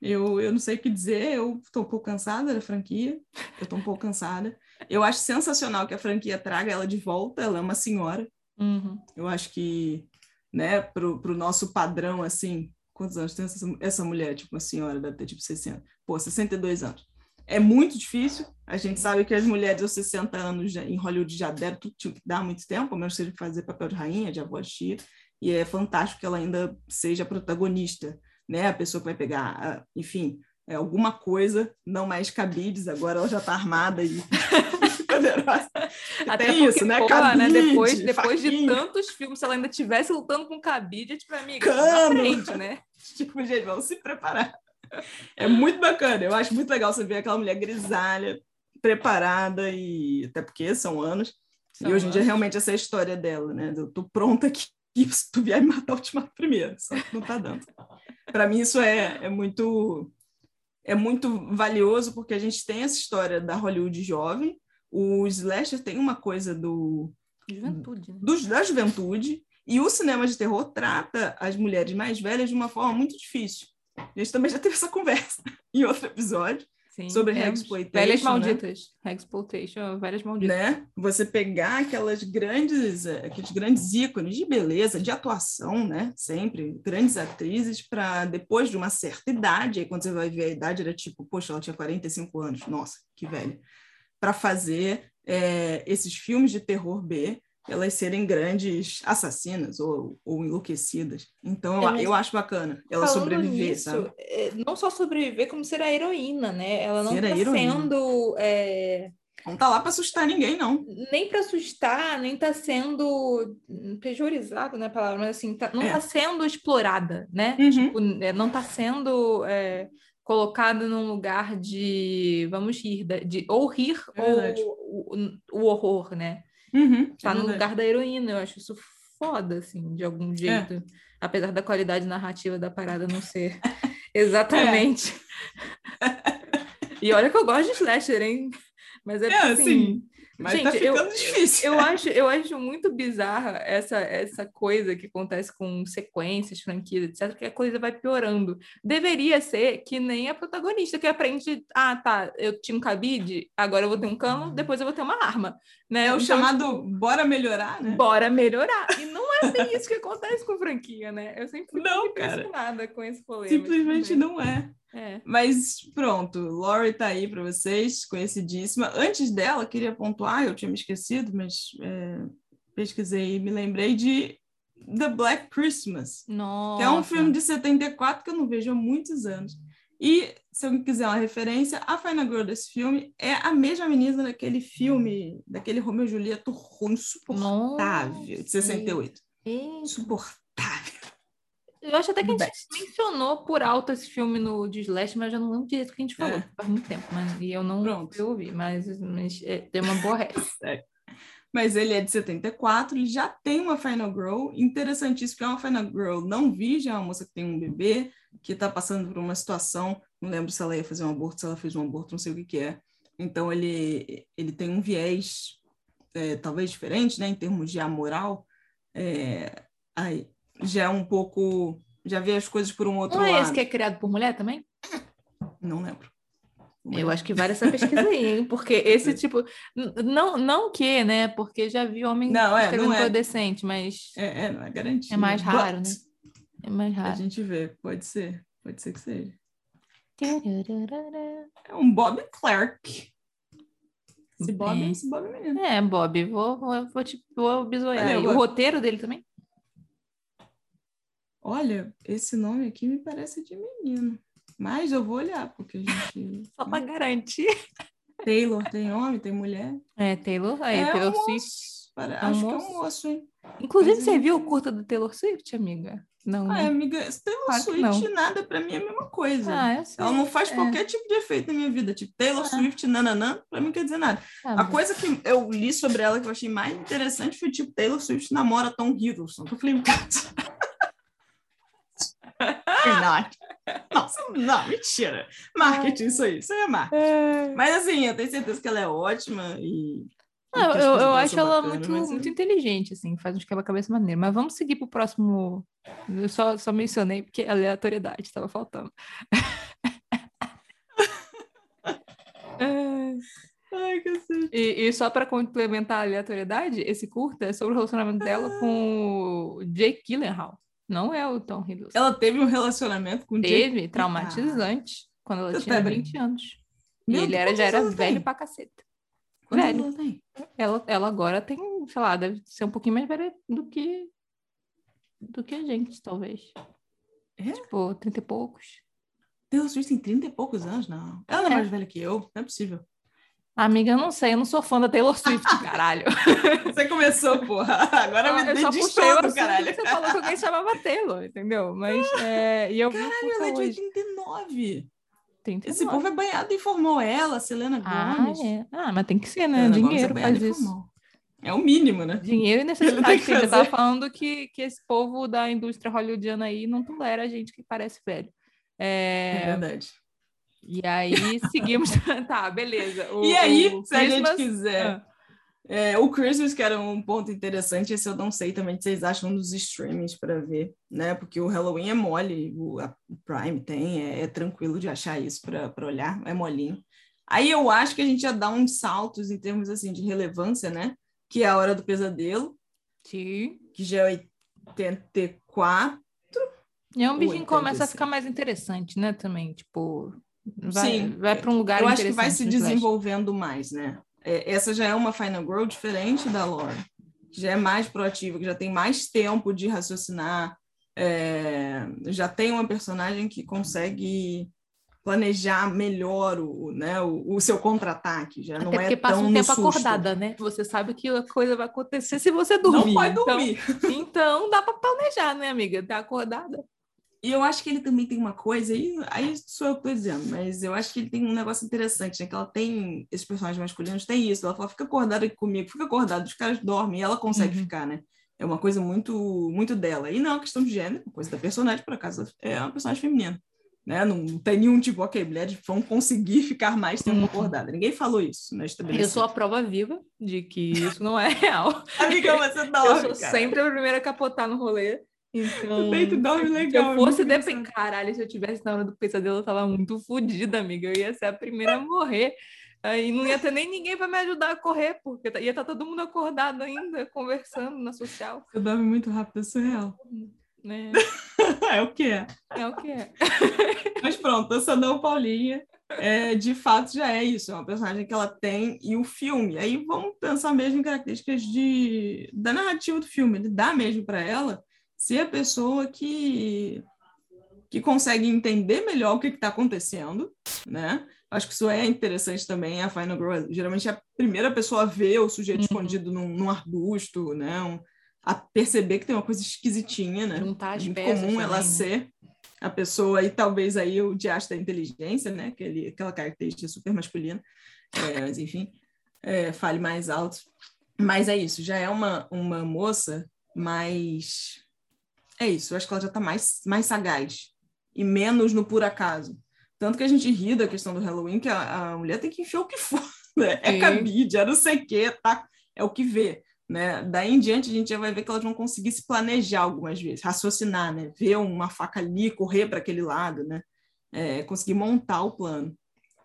Eu, eu não sei o que dizer, eu estou um pouco cansada da franquia, eu estou um pouco cansada. Eu acho sensacional que a franquia traga ela de volta, ela é uma senhora, Uhum. Eu acho que, né, para o nosso padrão, assim, quantos anos tem essa, essa mulher? Tipo, uma senhora, deve ter tipo 60. Pô, 62 anos. É muito difícil. A gente sabe que as mulheres aos 60 anos já, em Hollywood já deram tudo que dá muito tempo, ao menos seja fazer papel de rainha, de avó de tia. E é fantástico que ela ainda seja protagonista, né? A pessoa que vai pegar, enfim, é alguma coisa, não mais cabides, agora ela já está armada e poderosa. Até Tem isso, né? Cabide, né? Depois, depois de tantos filmes, se ela ainda estivesse lutando com cabide, tipo, amiga, Cano. frente, né? tipo, gente, vamos se preparar. É muito bacana. Eu acho muito legal você ver aquela mulher grisalha, preparada, e até porque são anos. São e hoje em dia, realmente, essa é a história dela, né? Eu tô pronta aqui se tu vier me matar, eu te mato primeiro. Só que não tá dando. Para mim, isso é, é muito é muito valioso porque a gente tem essa história da Hollywood jovem, o slasher tem uma coisa do juventude, né? do, da juventude e o cinema de terror trata as mulheres mais velhas de uma forma muito difícil. A gente também já teve essa conversa em outro episódio Sim, sobre é, Hexploitation. Velhas né? malditas. Né? Hexploitation, velhas malditas. Né? Você pegar aquelas grandes, eh, aqueles grandes ícones de beleza, de atuação, né? Sempre, grandes atrizes, para depois de uma certa idade, aí quando você vai ver a idade, era tipo, poxa, ela tinha 45 anos, nossa, que velha para fazer é, esses filmes de terror B elas serem grandes assassinas ou, ou enlouquecidas. Então, é, eu, eu acho bacana ela sobreviver, nisso, sabe? É, não só sobreviver, como ser a heroína, né? Ela não está sendo... É... Não tá lá para assustar ninguém, não. Nem para assustar, nem tá sendo pejorizada, né, a palavra, mas assim, tá, não é. tá sendo explorada, né? Uhum. Tipo, é, não tá sendo é, colocado num lugar de vamos rir, de, ou rir é ou o, o, horror, né? Uhum, tá é no lugar da heroína, eu acho isso foda, assim, de algum é. jeito. É. Apesar da qualidade narrativa da parada não ser exatamente. e olha que eu gosto de slasher, hein? Mas é, é assim, assim mas tá Gente, tá ficando eu, difícil. Eu, acho, eu acho muito bizarra essa, essa coisa que acontece com sequências, franquias, etc., que a coisa vai piorando. Deveria ser que nem a protagonista, que aprende, ah, tá, eu tinha um cabide, agora eu vou ter um cano, depois eu vou ter uma arma. Né? É o então, chamado tipo, bora melhorar, né? Bora melhorar. E não é bem isso que acontece com franquia, né? Eu sempre fico não, impressionada com esse problema. Simplesmente não é. É. Mas pronto, Laurie tá aí para vocês, conhecidíssima. Antes dela, queria pontuar, eu tinha me esquecido, mas é, pesquisei e me lembrei de The Black Christmas, Nossa. que é um filme de 74 que eu não vejo há muitos anos. E, se alguém quiser uma referência, a Final Girl desse filme é a mesma menina daquele filme, daquele Romeo e Julieta ruim, insuportável, Nossa. de 68. Insuportável. Eu acho até que a gente Best. mencionou por alto esse filme no de Slash, mas eu não lembro direito o que a gente falou. É. Faz muito tempo, mas, e eu não Pronto. eu ouvi, mas, mas é, tem uma boa resta. Mas ele é de 74, ele já tem uma Final Girl, interessantíssimo, que é uma Final Girl não virgem, é uma moça que tem um bebê, que está passando por uma situação, não lembro se ela ia fazer um aborto, se ela fez um aborto, não sei o que, que é. Então ele, ele tem um viés é, talvez diferente, né, em termos de amoral, é, aí, já é um pouco já vê as coisas por um outro Não lado. é esse que é criado por mulher também? Não lembro. Eu acho que vale essa pesquisa aí, hein? Porque esse tipo. Não, não que, né? Porque já vi homem não, é, escrevendo não é. decente, mas. É, é, não é garantido. É mais raro, But né? É mais A raro. gente vê, pode ser. Pode ser que seja. É um Bob Clark. Esse Bob, É. esse Bob é menino. É, Bob, vou, vou, vou, te, vou bisoiar. Olha, aí. eu O roteiro dele também? Olha, esse nome aqui me parece de menino. Mas eu vou olhar, porque a gente. Só pra garantir. Taylor tem homem, tem mulher. É, Taylor, aí, é Taylor um Swift. moço. Para- É um Acho que é moço? um moço, hein? Inclusive, Mas você viu o curta do Taylor Swift, amiga? Não. Ah, né? amiga, Taylor Claro Swift, nada pra mim é a mesma coisa. Ah, eu sei. Ela não faz É. qualquer tipo de efeito na minha vida. Tipo, Taylor Ah. Swift, nananã, pra mim não quer dizer nada. Ah, A coisa que eu li sobre ela que eu achei mais interessante foi, tipo, Taylor Swift namora Tom Hiddleston. Eu falei, what? Not. Nossa, não, mentira. Marketing, isso aí. Isso aí é marketing. É. Mas, assim, eu tenho certeza que ela é ótima e... que as eu, eu acho ela bacanas, muito, mas muito inteligente, assim, faz uns quebra-cabeça maneiro. Mas vamos seguir pro próximo. Eu só, só mencionei porque aleatoriedade estava faltando. É. Ai, cacete. E, e só para complementar a aleatoriedade, esse curta é sobre o relacionamento dela com o Jake Gyllenhaal. Não é o Tom Hiddleston. Ela teve um relacionamento com o Jake... Teve, traumatizante, quando ela tinha tá 20 anos. Meu e ele Deus, era, já era velho tem? pra caceta. Quantos velho. ela tem? Ela, ela agora tem, sei lá, deve ser um pouquinho mais velha do que do que a gente, talvez. É? Tipo, 30 e poucos. Taylor Swift tem 30 e poucos anos, não. Ela é, É. mais velha que eu, não é possível. Amiga, eu não sei, eu não sou fã da Taylor Swift, caralho. Você começou, porra. Agora eu me só diz puxei o caralho. você falou que alguém chamava Taylor, entendeu? Mas, é, e eu Caralho, ela é de hoje. 89. 39. Esse povo é banhado em formol. Ela, Selena Ah, Gomes. é. ah, mas tem que ser, né? Selena Gomes Dinheiro é faz isso. É o mínimo, né? Dinheiro e necessidade. tava fazer. falando que, que esse povo da indústria hollywoodiana aí não tolera a gente que parece velho. É, É, verdade. E aí seguimos. tá, beleza. O- e aí, o se a gente Christmas- quiser. Ah, é, o Christmas, que era um ponto interessante, esse eu não sei também que vocês acham dos streamings para ver, né? Porque o Halloween é mole, o, Prime tem, é, é tranquilo de achar isso para olhar, é molinho. Aí eu acho que a gente já dá uns saltos em termos assim de relevância, né? Que é a Hora do Pesadelo, sim. que já é 84. E aí um bichinho começa a ficar mais interessante, né? Também, tipo. Vai, Sim, vai para um lugar eu acho que vai se desenvolvendo mais, né? É, essa já é uma Final Girl diferente da Lore, que já é mais proativa, que já tem mais tempo de raciocinar, é, já tem uma personagem que consegue planejar melhor o, né, o, o seu contra-ataque, já não Até é porque passa tão um tempo acordada, né? Você sabe que a coisa vai acontecer se você dormir. Não pode Então- dormir. Então, dá para planejar, né, amiga? Tá acordada. E eu acho que ele também tem uma coisa, aí, aí sou eu que estou dizendo, mas eu acho que ele tem um negócio interessante, né? Que ela tem, esses personagens masculinos tem isso, ela fala, fica acordada aqui comigo, fica acordada, os caras dormem, e ela consegue Uhum. ficar, né? É uma coisa muito muito dela. E não é uma questão de gênero, é coisa da personagem, por acaso, é uma personagem feminina. Né? Não, tem nenhum tipo, ok, mulheres vão conseguir ficar mais tempo Uhum. acordada. Ninguém falou isso, né? Eu sou a prova viva de que isso não é real. Amiga, você dorme, eu sou cara. sempre a primeira a capotar no rolê. Então, dorme se legal, eu fosse é depender. Caralho, se eu tivesse na hora do pesadelo, eu tava muito fodida, amiga. Eu ia ser a primeira a morrer. Aí não ia ter nem ninguém para me ajudar a correr, porque ia estar todo mundo acordado ainda, conversando na social. Você dorme muito rápido, é surreal. Né? é o que é. É o que é. Mas pronto, essa não Paulinha, é, de fato já é isso, é uma personagem que ela tem e o filme. Aí vamos pensar mesmo em características de, da narrativa do filme. Ele dá mesmo para ela ser a pessoa que que consegue entender melhor o que está acontecendo, né? Acho que isso é interessante também. A Final Girl geralmente é a primeira pessoa a ver o sujeito Uhum. escondido num, num arbusto, né? Um- a perceber que tem uma coisa esquisitinha, né? Juntar as é muito comum ela também, né? ser a pessoa e talvez aí o diacho da inteligência, né? Aquele, aquela característica super masculina, É, mas enfim, é, fale mais alto. Mas é isso, já é uma, uma moça mais. É isso, eu acho que ela já está mais, mais sagaz e menos no por acaso. Tanto que a gente ri da questão do Halloween, que a, a mulher tem que enfiar o que for, né? É cabide, é não sei o quê, tá? É o que vê. né? Daí em diante a gente já vai ver que elas vão conseguir se planejar algumas vezes, raciocinar, né? Ver uma faca ali, correr para aquele lado, né? É, conseguir montar o plano.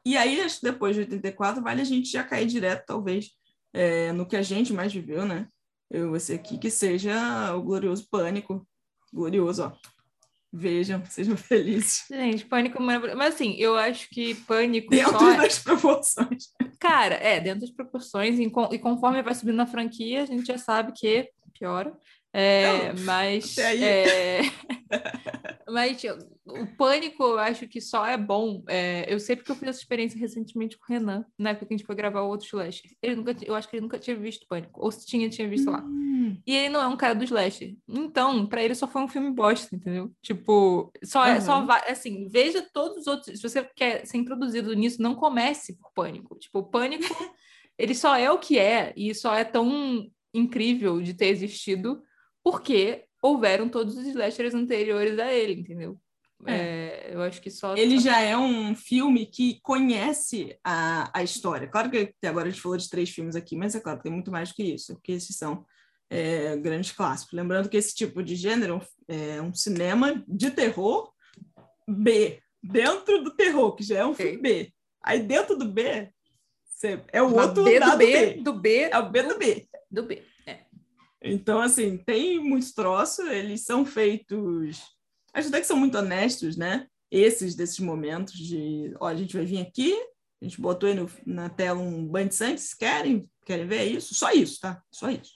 E aí, depois de 84, vale a gente já cair direto, talvez, é, no que a gente mais viveu, né? Eu e você aqui, que seja o glorioso pânico. Glorioso, ó. Vejam, sejam felizes. Gente, pânico maravilhoso. Mas assim, eu acho que pânico. Dentro só... É das proporções. Cara, é, dentro das proporções, e conforme vai subindo na franquia, a gente já sabe que piora. É, Não, mas. É... mas o pânico, eu acho que só é bom. É, eu sei porque eu fiz essa experiência recentemente com o Renan, na época que a gente foi gravar o outro Slash. Ele nunca, eu acho que ele nunca tinha visto pânico, ou se tinha, tinha visto hum. lá. E ele não é um cara do Slash. Então, para ele só foi um filme bosta, entendeu? Tipo, só, é, só vai. Assim, veja todos os outros. Se você quer ser introduzido nisso, não comece por pânico. Tipo, o pânico, ele só é o que é, e só é tão incrível de ter existido porque houveram todos os slashers anteriores a ele, entendeu? É. É, eu acho que só. Ele já é um filme que conhece a, a história. Claro que agora a gente falou de três filmes aqui, mas é claro que tem muito mais do que isso, porque esses são é, grandes clássicos. Lembrando que esse tipo de gênero é um cinema de terror B, dentro do terror, que já é um okay. filme B. Aí dentro do B, é o outro B do B, B, do B. É o B do, do B. Do B. Então, assim, tem muitos troços, eles são feitos. Acho até que são muito honestos, né? Esses desses momentos de, ó, a gente vai vir aqui, a gente botou aí no, na tela um banho de sangue, vocês querem? Querem ver isso? Só isso, tá? Só isso.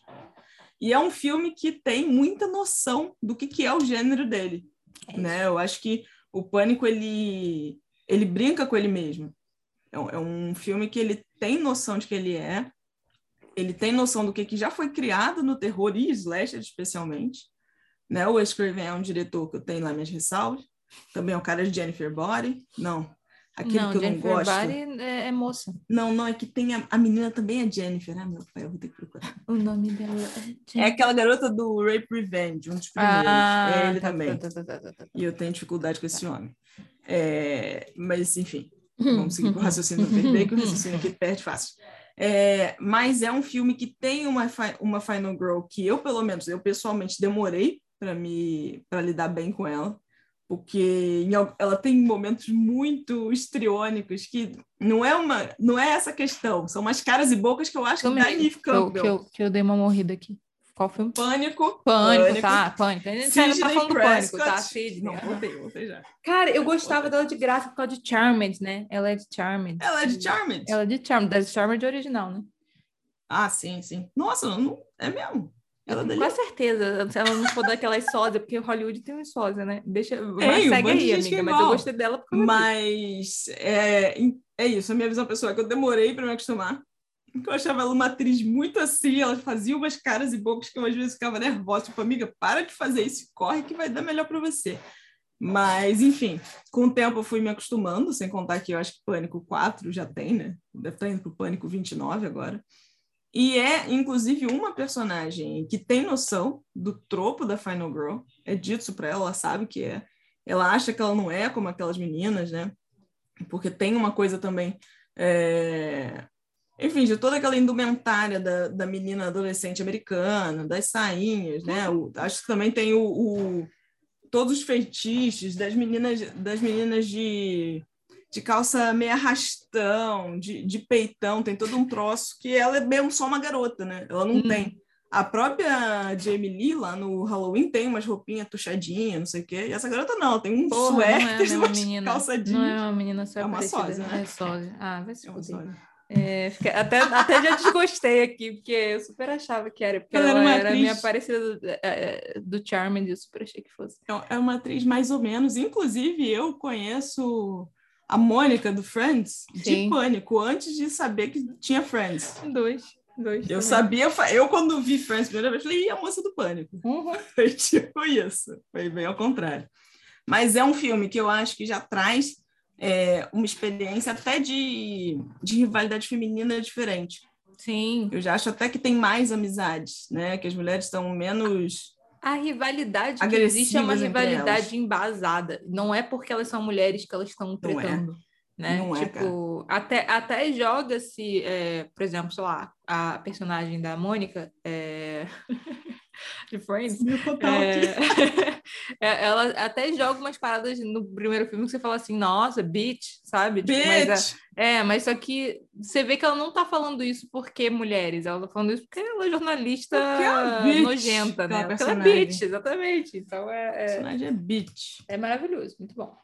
E é um filme que tem muita noção do que, que é o gênero dele, é né? Eu acho que o Pânico, ele, ele brinca com ele mesmo. É um, é um filme que ele tem noção de que ele é, ele tem noção do que, que já foi criado no terror e slasher, especialmente. Né? O Wes Craven é um diretor que eu tenho lá minhas ressalvas. Também é um cara de Jennifer Body. Não, aquele não, que eu Jennifer não gosto. Body é, é, moça. Não, não, é que tem a, a menina também é Jennifer. Ah, meu pai, eu vou ter que procurar. O nome dela é Jennifer. É aquela garota do Rape Revenge, um dos primeiros. Ah, é ele tá, também. Tá, tá, tá, tá, tá. E eu tenho dificuldade com esse homem. É, mas, enfim, vamos seguir com o raciocínio perder, que o raciocínio aqui perde fácil. É, mas é um filme que tem uma, uma Final Girl que eu, pelo menos, eu pessoalmente demorei para me para lidar bem com ela, porque ela tem momentos muito estriônicos que não é uma não é essa questão, são umas caras e bocas que eu acho que que, que, eu, que eu dei uma morrida aqui. Qual filme? Pânico. Pânico, pânico. tá, Pânico. A gente Sidney tá falando do Pânico, tá? Sidney. Não, voltei, voltei já. Cara, eu gostava dela de graça por causa de Charmed, né? Ela é de Charmed. Ela é de Charmed? Ela é de Charmed, da Charmed original, né? Ah, sim, sim. Nossa, não, é mesmo. Ela dali... Com certeza, se ela não for daquelas sósia, porque Hollywood tem um sósia, né? Deixa, mas segue aí, amiga, mas eu gostei dela por Mas é, é isso, a minha visão pessoal é que eu demorei para me acostumar eu achava ela uma atriz muito assim, ela fazia umas caras e bocas que eu às vezes ficava nervosa, tipo, amiga, para de fazer isso, corre que vai dar melhor para você. Mas, enfim, com o tempo eu fui me acostumando, sem contar que eu acho que Pânico 4 já tem, né? Deve estar indo para o Pânico 29 agora. E é, inclusive, uma personagem que tem noção do tropo da Final Girl. É dito isso para ela, ela sabe que é. Ela acha que ela não é como aquelas meninas, né? Porque tem uma coisa também é, enfim, de toda aquela indumentária da, da menina adolescente americana, das sainhas, né? O, acho que também tem o, o, todos os feitiços das meninas, das meninas de, de calça meio arrastão, de, de peitão, tem todo um troço que ela é mesmo só uma garota, né? Ela não hum. tem. A própria Jamie Lee, lá no Halloween, tem umas roupinhas tuchadinhas, não sei o quê. E essa garota não, tem um Porra, suéter, não é uma menina, calça jeans. Não é uma menina só é uma sósia, né? É sósia. Ah, vai se é é, até, até já desgostei aqui, porque eu super achava que era, porque ela, ela era, atriz... minha parecida do, é, é, do Charmed, eu super achei que fosse. É, é uma atriz mais ou menos, inclusive eu conheço a Mônica do Friends Sim. de Pânico, antes de saber que tinha Friends. Dois. Dois eu também. sabia, eu quando vi Friends primeira vez, falei, e a moça do Pânico? Uhum. Foi tipo isso, foi bem ao contrário. Mas é um filme que eu acho que já traz é, uma experiência até de, de rivalidade feminina diferente. Sim. Eu já acho até que tem mais amizades, né? Que as mulheres estão menos. A rivalidade que existe é uma rivalidade embasada. Não é porque elas são mulheres que elas estão é. tretando. É. Né? Não tipo, é, até, até joga-se, é, por exemplo, sei lá, a personagem da Mônica, é, é... de Friends. É... é... ela até joga umas paradas no primeiro filme que você fala assim, nossa, bitch, sabe? Bitch! Tipo, mas, é... é, mas só que você vê que ela não tá falando isso porque mulheres, ela tá falando isso porque ela é jornalista é nojenta, né? Porque ela é bitch, exatamente. Então é. é... personagem é bitch. É maravilhoso, muito bom.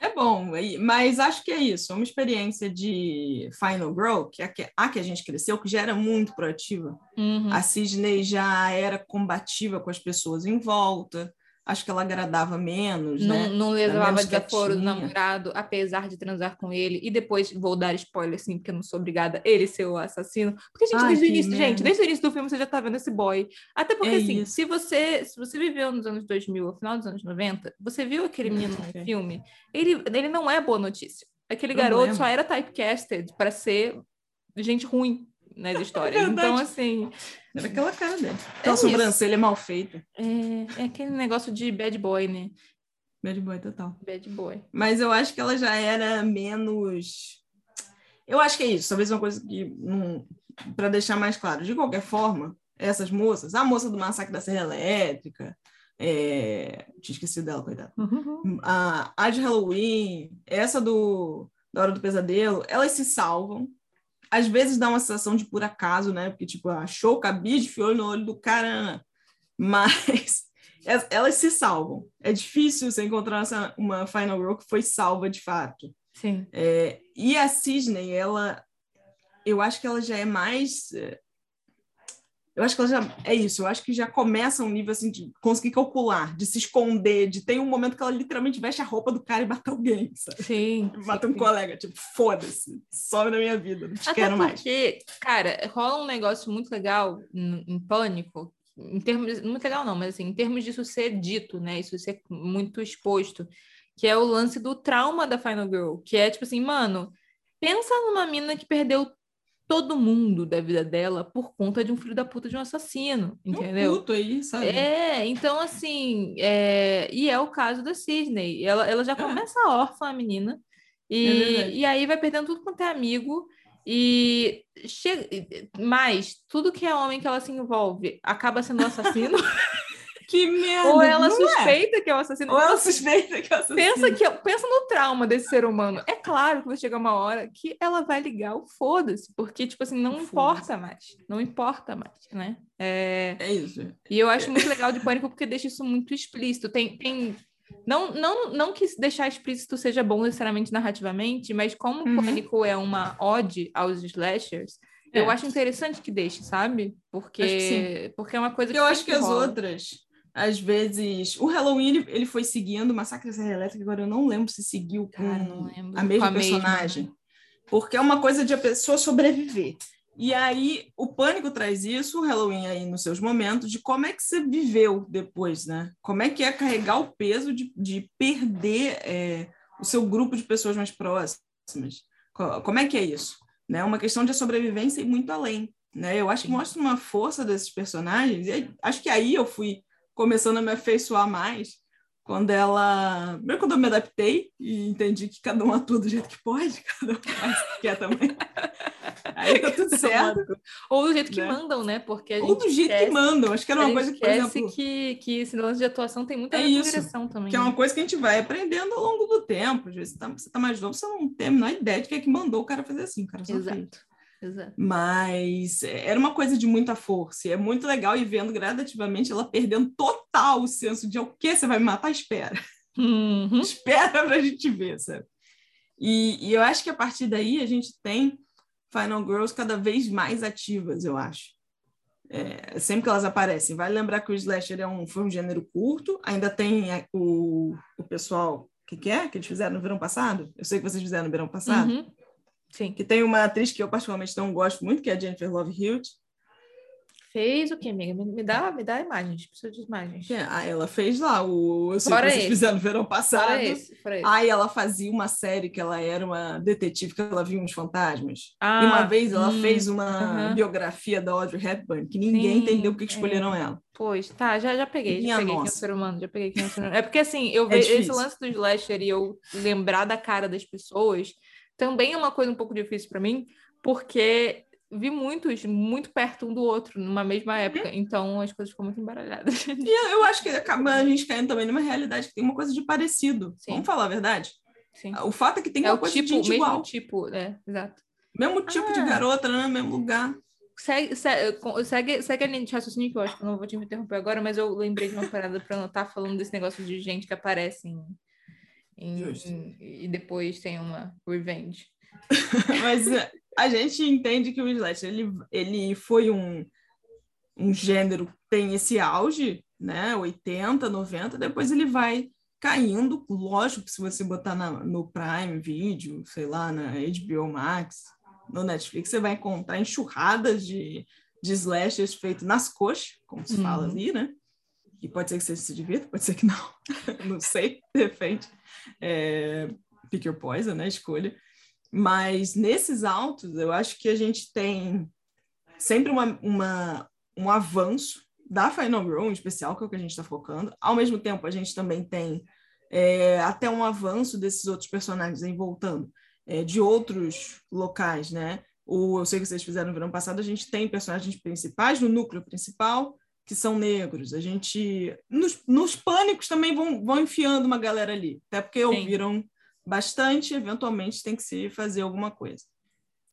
É bom, mas acho que é isso. Uma experiência de Final Girl, que é a que, a, que a gente cresceu, que já era muito proativa. Uhum. A Sidney já era combativa com as pessoas em volta acho que ela agradava menos, não, né? Não levava desaforo do namorado, apesar de transar com ele. E depois, vou dar spoiler, assim, porque eu não sou obrigada, ele ser o assassino. Porque, gente, Ai, desde o início, gente, desde o início do filme você já tá vendo esse boy. Até porque, é assim, isso. se você, se você viveu nos anos 2000, ao final dos anos 90, você viu aquele menino no filme, ele, ele não é boa notícia. Aquele não garoto só era typecasted para ser gente ruim nas histórias. É então, assim. Era aquela cara dele. Aquela é sobrancelha mal feita. É, é aquele negócio de bad boy, né? Bad boy total. Bad boy. Mas eu acho que ela já era menos. Eu acho que é isso. Talvez uma coisa que. Para deixar mais claro. De qualquer forma, essas moças, a moça do massacre da Serra Elétrica, é... tinha esquecido dela, coitada. Uhum. A, a de Halloween, essa do da Hora do Pesadelo, elas se salvam às vezes dá uma sensação de por acaso, né? Porque, tipo, achou o cabide, fiou no olho do cara. Mas elas se salvam. É difícil você encontrar essa, uma Final Girl que foi salva de fato. Sim. É, e a Cisne, ela... Eu acho que ela já é mais eu acho que ela já é isso, eu acho que já começa um nível assim de conseguir calcular, de se esconder, de tem um momento que ela literalmente veste a roupa do cara e mata alguém, sabe? Sim. Mata um colega, tipo, foda-se, some na minha vida, não te Até quero mais. Porque, cara, rola um negócio muito legal em pânico, em termos, muito legal não, mas assim, em termos disso ser dito, né? Isso ser muito exposto, que é o lance do trauma da Final Girl, que é tipo assim, mano, pensa numa mina que perdeu todo mundo da vida dela por conta de um filho da puta de um assassino, entendeu? Um puto aí, sabe? É, então assim, é... e é o caso da Sidney. Ela, ela já é. começa é. órfã, a menina, e, é e aí vai perdendo tudo quanto é amigo, e chega... mas tudo que é homem que ela se envolve acaba sendo um assassino. Que merda! Ou ela é. suspeita é. que é o assassino. Ou ela suspeita que é o assassino. Pensa, que, pensa no trauma desse ser humano. É claro que vai chegar uma hora que ela vai ligar o foda-se, porque, tipo assim, não importa mais. Não importa mais, né? É... é isso. E eu acho muito legal de Pânico porque deixa isso muito explícito. Tem, tem não, não, não que deixar explícito seja bom necessariamente narrativamente, mas como uhum. Pânico é uma ode aos slashers, é. eu acho interessante que deixe, sabe? Porque, porque é uma coisa que. Eu acho que rola. as outras às vezes. O Halloween ele, ele foi seguindo o Massacre da Serra Elétrica, agora eu não lembro se seguiu com Cara, a mesma com a personagem. Mesma. Porque é uma coisa de a pessoa sobreviver. E aí o pânico traz isso, o Halloween aí nos seus momentos, de como é que você viveu depois, né? Como é que é carregar o peso de, de perder é, o seu grupo de pessoas mais próximas. Como é que é isso? Né? Uma questão de sobrevivência e muito além. Né? Eu acho que mostra uma força desses personagens. E acho que aí eu fui começando a me afeiçoar mais quando ela. Primeiro, quando eu me adaptei e entendi que cada um atua do jeito que pode, cada um faz o que quer também. Aí tá tudo certo. Ou do jeito que né? mandam, né? Porque Ou do jeito esquece, que mandam. Acho que era uma coisa que, por exemplo. Que, que esse lance de atuação tem muita é direção também. Que é uma né? coisa que a gente vai aprendendo ao longo do tempo. Às vezes você tá, você tá mais novo, você não tem a menor ideia de que é que mandou o cara fazer assim. O cara só Exato. fez. Exato. Mas era uma coisa de muita força. E é muito legal ir vendo gradativamente ela perdendo total o senso de o que você vai me matar? Espera. Uhum. Espera pra gente ver, sabe? E, e, eu acho que a partir daí a gente tem Final Girls cada vez mais ativas, eu acho. É, sempre que elas aparecem. Vai lembrar que o Slasher é um, foi um gênero curto, ainda tem o, o pessoal. Que, que é que eles fizeram no verão passado? Eu sei que vocês fizeram no verão passado. Uhum. Sim. Que tem uma atriz que eu particularmente não gosto muito, que é a Jennifer Love Hewitt. Fez o quê, amiga? Me, dá, me dá imagens, preciso de imagens. É, ah, ela fez lá o. Eu sei fora que vocês esse. fizeram no verão passado. Fora esse, fora esse. Aí ela fazia uma série que ela era uma detetive, que ela via uns fantasmas. Ah, e uma vez ela hum, fez uma biografia da Audrey Hepburn, que ninguém Sim, entendeu porque que escolheram é. ela. Pois, tá, já, já peguei. Minha já peguei nossa. quem é o ser humano, já peguei quem é o ser humano. É porque assim, eu é vejo esse lance do slasher e eu lembrar da cara das pessoas também é uma coisa um pouco difícil para mim, porque vi muitos muito perto um do outro, numa mesma época. Uhum. Então as coisas ficam muito embaralhadas. E eu acho que acaba a gente caindo também numa realidade que tem uma coisa de parecido. Sim. Vamos falar a verdade? Sim. O fato é que tem é uma coisa tipo, de gente mesmo igual. tipo, é, exato. Mesmo tipo ah. de garota, né? Mesmo lugar. Segue, segue, segue, segue a linha de raciocínio que eu acho que eu não vou te interromper agora, mas eu lembrei de uma parada para anotar falando desse negócio de gente que aparece em, em, em, e depois tem uma revenge. mas é, a gente entende que o Slash ele, ele foi um, um gênero tem esse auge, né? 80, 90, depois ele vai caindo. Lógico que se você botar na, no Prime Video, sei lá, na HBO Max, no Netflix, você vai encontrar enxurradas de, de slashers feitos nas coxas, como se uhum. fala ali, né? E pode ser que você se divirta, pode ser que não. não sei, de repente. É, pick your poison, né? Escolha. Mas nesses altos, eu acho que a gente tem sempre uma, uma, um avanço da Final Girl, em especial, que é o que a gente está focando. Ao mesmo tempo, a gente também tem é, até um avanço desses outros personagens em voltando é, de outros locais, né? O, eu sei que vocês fizeram no verão passado, a gente tem personagens principais no núcleo principal que são negros. A gente nos, nos pânicos também vão, vão enfiando uma galera ali, até porque Sim. ouviram bastante, eventualmente tem que se fazer alguma coisa,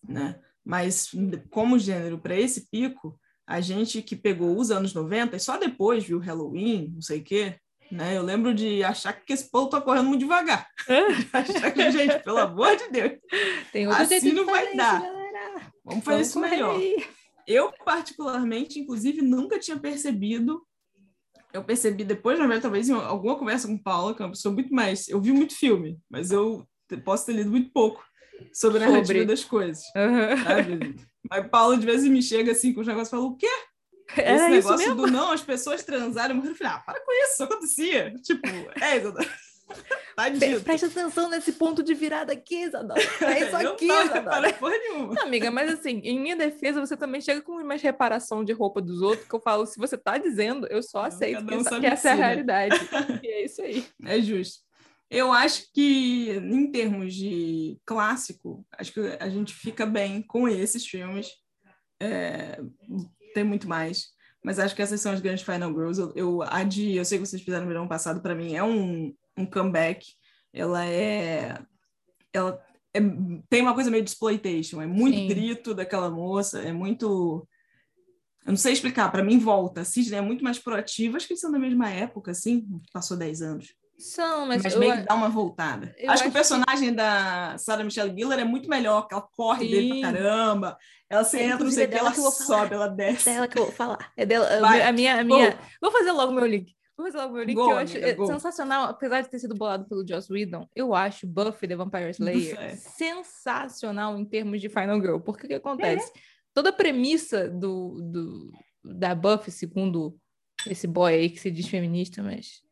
né? Mas como gênero para esse pico, a gente que pegou os anos 90 e só depois viu Halloween, não sei o quê, né? Eu lembro de achar que esse povo tá correndo muito devagar. achar que, gente, pelo amor de Deus, Tem outro assim não vai dar. Galera. Vamos fazer Vamos isso melhor. Aí. Eu, particularmente, inclusive, nunca tinha percebido eu percebi depois, na verdade, talvez em alguma conversa com Paula, que é uma pessoa muito mais. Eu vi muito filme, mas eu posso ter lido muito pouco sobre a narrativa das coisas. Uhum. Mas Paula de vez em me chega assim com os negócios e fala: o quê? Era Esse negócio do não, as pessoas transaram. Eu falei, ah, para com isso, isso acontecia. Tipo, é, Isadora. Tá dito. Presta atenção nesse ponto de virada aqui, Isadora. É isso aqui, Isadora. Porra nenhuma. Não, amiga, mas assim, em minha defesa, você também chega com uma reparação de roupa dos outros, que eu falo, se você tá dizendo, eu só aceito um que, que essa é a realidade. e é isso aí. É justo. Eu acho que, em termos de clássico, acho que a gente fica bem com esses filmes. É, tem muito mais. Mas acho que essas são as grandes Final Girls. Eu, eu, a de, eu sei que vocês fizeram no verão passado, para mim é um, um comeback. Ela é. Ela é, tem uma coisa meio de exploitation. É muito Sim. grito daquela moça, é muito. Eu não sei explicar, para mim volta. A Sidney é muito mais proativa, acho que eles são da mesma época, assim, passou 10 anos. São, mas, mas meio que dá uma voltada. Acho, acho, que o personagem que... da Sarah Michelle Gellar é muito melhor, que ela corre Sim. dele pra caramba. Ela se entra, não sei o que, ela sobe, ela desce. É dela que eu vou falar. É dela. Vai. A minha, a minha... Vou fazer logo meu link. Meu link, go, que eu acho amiga, sensacional. Apesar de ter sido bolado pelo Joss Whedon, eu acho Buffy the Vampire Slayer é. sensacional em termos de Final Girl. Porque o que acontece? É. Toda a premissa do, do, da Buffy, segundo esse boy aí que se diz feminista, mas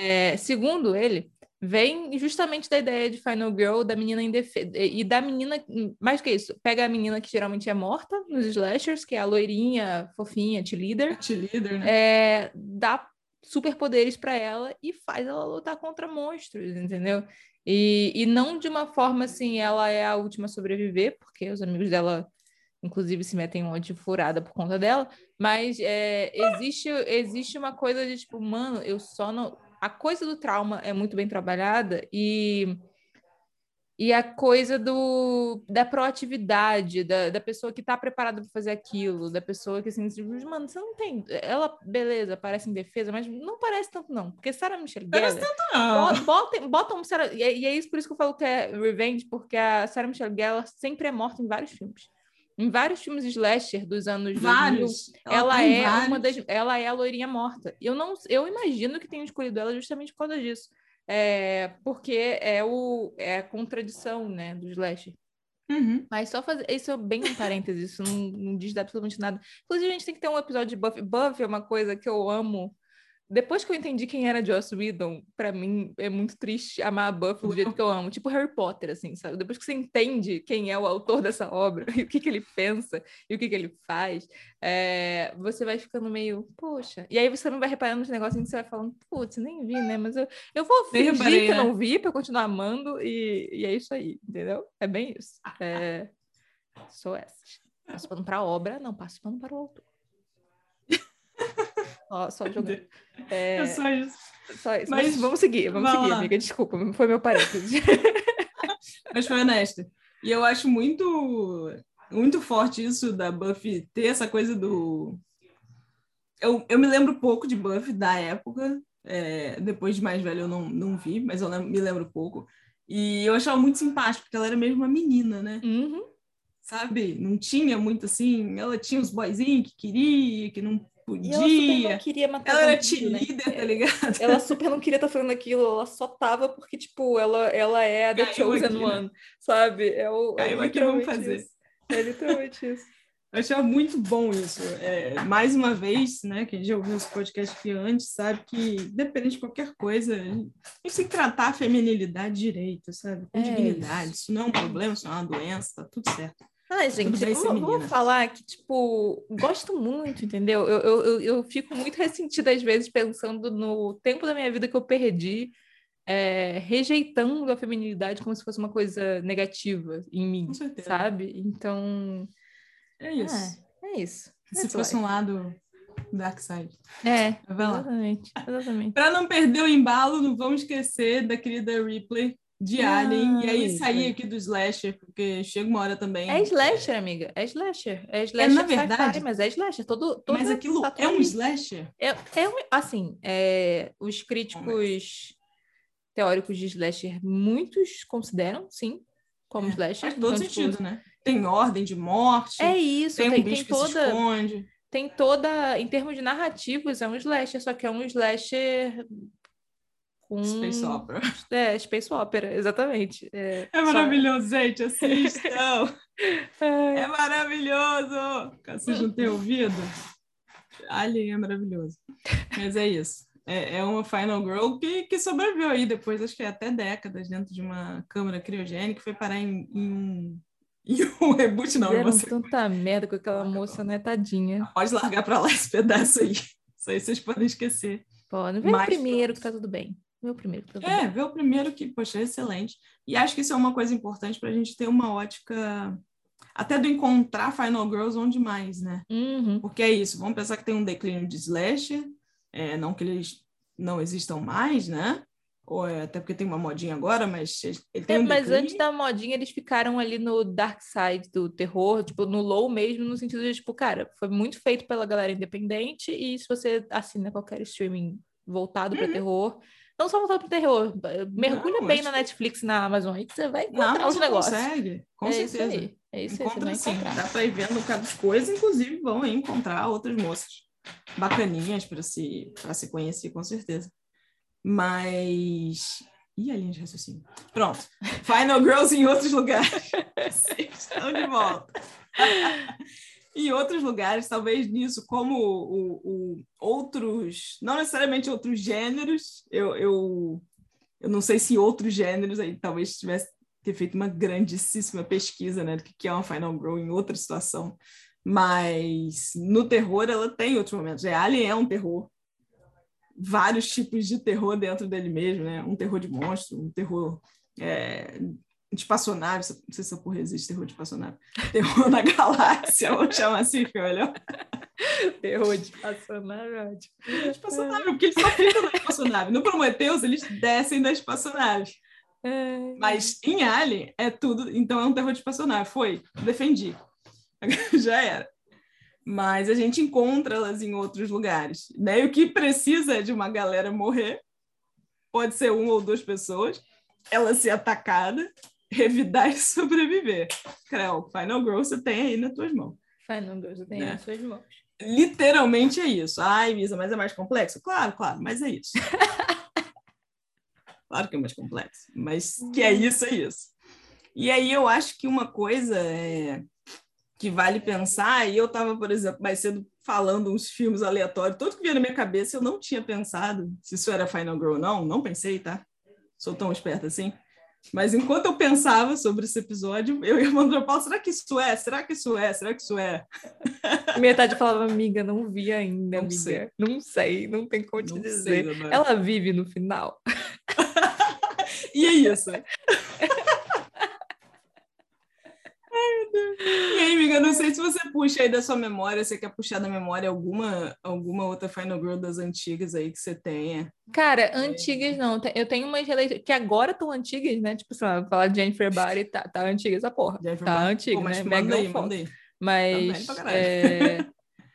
é, segundo ele, vem justamente da ideia de Final Girl, da menina indefesa. E da menina, mais que isso, pega a menina que geralmente é morta nos slashers, que é a loirinha, fofinha, cheerleader. Cheerleader, né? É, dá superpoderes para ela e faz ela lutar contra monstros, entendeu? E, e não de uma forma assim, ela é a última a sobreviver, porque os amigos dela inclusive se metem em um monte de furada por conta dela, mas é, existe, existe uma coisa de tipo, mano, eu só não. A coisa do trauma é muito bem trabalhada e. E a coisa do, da proatividade, da, da pessoa que está preparada para fazer aquilo, da pessoa que assim, tipo, mano, você não tem. Ela, beleza, parece em defesa, mas não parece tanto, não. Porque Sarah Michelle Gellar. Parece tanto, não. Bota, bota um Sarah, e, é, e é isso por isso que eu falo que é Revenge, porque a Sarah Michelle Gellar sempre é morta em vários filmes. Em vários filmes slasher dos anos vários. 2000, ela, ela é vários. uma das, ela é a loirinha morta. Eu não, eu imagino que tenham escolhido ela justamente por causa disso, é, porque é o é a contradição, né, do slasher. Uhum. Mas só fazer. Isso é bem um parênteses, isso não, não diz absolutamente nada. Inclusive, a gente tem que ter um episódio de Buffy. Buffy é uma coisa que eu amo depois que eu entendi quem era Joss Whedon, para mim é muito triste amar a Buffy do jeito que eu amo. Tipo Harry Potter, assim, sabe? Depois que você entende quem é o autor dessa obra, e o que, que ele pensa, e o que, que ele faz, é... você vai ficando meio, poxa. E aí você não vai reparando nos negócios que você vai falando, putz, nem vi, né? Mas eu, eu vou fingir reparei, que né? não vi para continuar amando, e, e é isso aí, entendeu? É bem isso. É... Sou essa. Passo pano para a obra, não passo pano para o autor. Ó, só jogando. É... é só isso. Só isso. Mas, Mas vamos seguir, vamos seguir, lá. amiga. Desculpa, foi meu parênteses. Mas foi honesta. E eu acho muito, muito forte isso da Buffy ter essa coisa do. Eu, eu me lembro pouco de Buffy da época. É, depois de mais velho eu não, não vi, mas eu me lembro pouco. E eu achava muito simpático, porque ela era mesmo uma menina, né? Uhum. Sabe? Não tinha muito assim. Ela tinha os boyzinhos que queria, que não podia. ela super não queria matar Ela era cheerleader, né? tá ligado? Ela super não queria estar tá fazendo aquilo, ela só tava porque, tipo, ela, ela é a The Caiu Chosen aqui, né? One, né? sabe? É o. Caiu é aqui, vamos fazer. Isso. É literalmente isso. Eu achava muito bom isso. É, mais uma vez, né, quem já ouviu esse podcast aqui antes, sabe que, dependendo de qualquer coisa, a gente tem que tratar a feminilidade direito, sabe? Com é dignidade. Isso. isso não é um problema, isso não é uma doença, tá tudo certo. Ai, gente, vamos, vamos falar que, tipo, gosto muito, entendeu? Eu, eu, eu, eu, fico muito ressentida às vezes pensando no tempo da minha vida que eu perdi, é, rejeitando a feminilidade como se fosse uma coisa negativa em mim, sabe? Então. É isso. É, é isso. Se fosse um lado dark side. É, exatamente. exatamente. Para não perder o embalo, não vamos esquecer da querida Ripley, de ah, Alien, e aí sair aqui do slasher, porque chega uma hora também. É slasher, amiga, é slasher. É, slasher é na verdade, mas é slasher. Todo, todo mas aquilo é um slasher? É, é um, assim, é, os críticos teóricos de slasher, muitos consideram, sim, como é, slasher. Faz todo então, sentido, tipo, né? Tem ordem de morte. É isso, tem, tem um bicho tem toda, que se esconde. Tem toda, em termos de narrativos, é um slasher, só que é um slasher com... Space Opera. É, Space Opera, exatamente. É, é maravilhoso, só... gente, assistam! é. é maravilhoso! Caso vocês não tenham ouvido, Alien é maravilhoso. Mas é isso. É, é uma Final Girl que, que sobreviveu aí depois, acho que é até décadas, dentro de uma câmara criogênica, foi parar em, em um reboot não. Fizeram você... tanta merda com aquela moça, né? Tadinha. Pode largar pra lá esse pedaço aí. Isso aí vocês podem esquecer. Pode, vê Mas, o primeiro que tá tudo bem. Vê o primeiro. É, vê o primeiro que, poxa, é excelente. E acho que isso é uma coisa importante para a gente ter uma ótica até do encontrar Final Girls onde mais, né? Uhum. Porque é isso, vamos pensar que tem um declínio de slasher, é, não que eles não existam mais, né? Ou é, até porque tem uma modinha agora, mas ele tem é, um Mas antes da modinha, eles ficaram ali no dark side do terror, tipo, no low mesmo, no sentido de, tipo, cara, foi muito feito pela galera independente, e se você assina qualquer streaming voltado uhum. para terror, não só voltado para terror. Mergulha não, bem na Netflix, na Amazon aí, que você vai encontrar não, os negócios. consegue, com é certeza. Isso. É isso Encontra, aí, você vai encontrar. Dá para ir vendo cada coisa, inclusive vão aí encontrar outras moças bacaninhas para se, se conhecer, com certeza. Mas... E a linha de raciocínio? Pronto. Final Girls em outros lugares. Estão de volta. em outros lugares, talvez nisso, como o, o, outros, não necessariamente outros gêneros, eu, eu, eu não sei se outros gêneros aí talvez tivesse ter feito uma grandíssima pesquisa, né, do que é uma Final Girl em outra situação, mas no terror ela tem outros momentos. É, Alien é um terror, vários tipos de terror dentro dele mesmo, né, um terror de monstro, um terror é, de espaçonave, não sei se essa porra existe, terror de espaçonave. Terror na galáxia, vamos chamar assim, que olha. Terror de espaçonave, ótimo. Terror de espaçonave, porque eles só ficam na espaçonave. No Prometheus, eles descem da espaçonave. É... Mas em Alien é tudo, então é um terror de espaçonave. Foi, defendi. Já era. Mas a gente encontra elas em outros lugares. Né? E o que precisa é de uma galera morrer. Pode ser uma ou duas pessoas. Ela ser atacada revidar e sobreviver. Creu, Final Girl você tem aí nas tuas mãos. Final Girl você tem né? aí nas suas mãos. Literalmente é isso. Ai, Misa, mas é mais complexo? Claro, claro, mas é isso. claro que é mais complexo, mas que é isso, é isso. E aí eu acho que uma coisa é... que vale pensar, e eu estava, por exemplo, mais cedo falando uns filmes aleatórios, tudo que vinha na minha cabeça, eu não tinha pensado se isso era Final Girl ou não, não pensei, tá? Sou tão esperta assim. Mas enquanto eu pensava sobre esse episódio, eu ia mandando Paulo, será que isso é? Será que isso é? Será que isso é? Metade falava, amiga, não vi ainda, não amiga. Sei. Não sei, não tem como te não dizer. Sei, Ela vive no final. e é isso. Ai, meu Deus. E aí, amiga, não sei se você puxa aí da sua memória, você quer puxar da memória alguma, alguma outra Final Girl das antigas aí que você tenha? Cara, antigas não. Eu tenho umas que agora estão antigas, né? Tipo, sei lá, falar de Jennifer Barry, tá, tá antiga essa porra. Jennifer tá Bar... antiga, Pô, mas né? Manda aí, manda aí. Mas, é...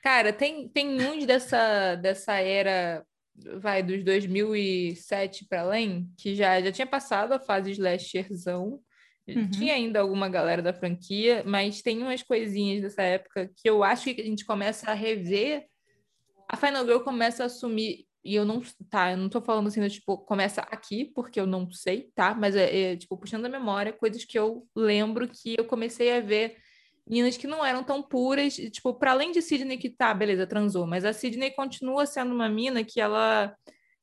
cara, tem, tem uns dessa, dessa era, vai, dos 2007 para além, que já, já tinha passado a fase slasherzão, Uhum. Tinha ainda alguma galera da franquia, mas tem umas coisinhas dessa época que eu acho que a gente começa a rever. A Final Girl começa a assumir, e eu não, tá, eu não tô falando assim, tipo, começa aqui, porque eu não sei, tá? Mas é, é tipo, puxando a memória, coisas que eu lembro que eu comecei a ver meninas que não eram tão puras, tipo, para além de Sidney que tá, beleza, transou, mas a Sidney continua sendo uma mina que ela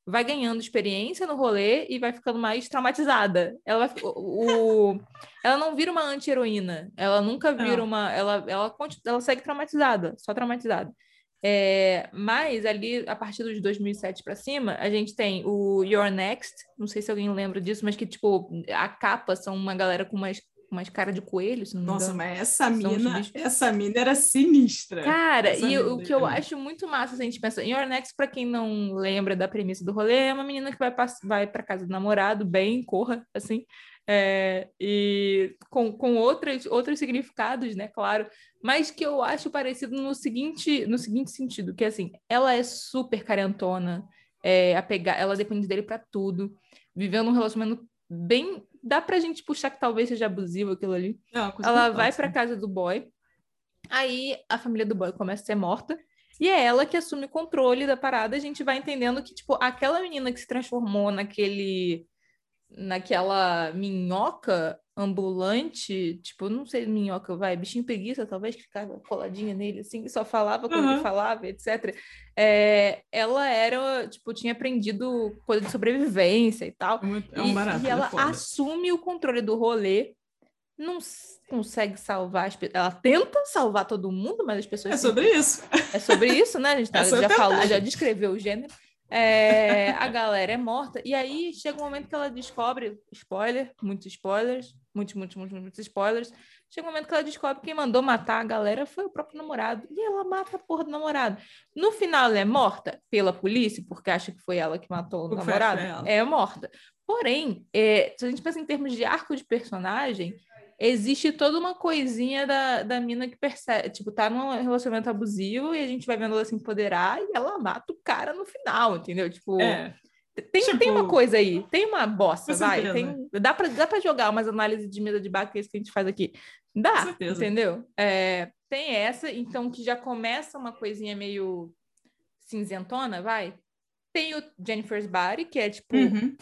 vai ganhando experiência no rolê e vai ficando mais traumatizada. Ela, vai, o, o ela não vira uma anti-heroína. Ela nunca vira não. uma. Ela, ela, ela segue traumatizada, só traumatizada. É, mas ali, a partir dos 2007 para cima, a gente tem o Your Next. Não sei se alguém lembra disso, mas que, tipo, a capa são uma galera com umas umas caras de coelho, se não me Nossa, mas essa mina, essa mina era sinistra. Cara, essa e o que eu acho muito massa, se a gente pensa, em Your Next, pra quem não lembra da premissa do rolê, é uma menina que vai, vai pra casa do namorado, bem, corra, assim, é, e com, com outros, outros significados, né, claro, mas que eu acho parecido no seguinte, no seguinte sentido, que assim, ela é super carentona, é, apegar, ela depende dele para tudo, vivendo um relacionamento bem dá pra gente puxar que talvez seja abusivo aquilo ali. Não, ela vai pra casa do boy, aí a família do boy começa a ser morta, e é ela que assume o controle da parada, a gente vai entendendo que, tipo, aquela menina que se transformou naquele naquela minhoca ambulante, tipo, não sei, minhoca, vai, bichinho preguiça, talvez, que ficava coladinha nele, assim, só falava quando uhum. ele falava, etc. É, ela era, tipo, tinha aprendido coisa de sobrevivência e tal. É um barato, e, e ela assume o controle do rolê, não consegue salvar as Ela tenta salvar todo mundo, mas as pessoas. É sobre isso. É sobre isso, né? A gente tá, é já falou, já descreveu o gênero. É, a galera é morta. E aí chega um momento que ela descobre, spoiler, muitos spoilers, muitos, muitos, muitos, muitos spoilers. Chega um momento que ela descobre que quem mandou matar a galera foi o próprio namorado. E ela mata a porra do namorado. No final, ela é morta pela polícia, porque acha que foi ela que matou o, o namorado. É morta. Porém, é, se a gente pensa em termos de arco de personagem, existe toda uma coisinha da, da mina que percebe, tipo, tá num relacionamento abusivo e a gente vai vendo ela se empoderar e ela mata o cara no final, entendeu? Tipo, é. Tem, tipo, tem uma coisa aí, tem uma bossa, vai, tem, dá, pra, dá pra jogar umas análises de mesa de bar que é isso que a gente faz aqui. Dá, entendeu? É, tem essa, então, que já começa uma coisinha meio cinzentona, vai. Tem o Jennifer's Body, que é tipo... Uhum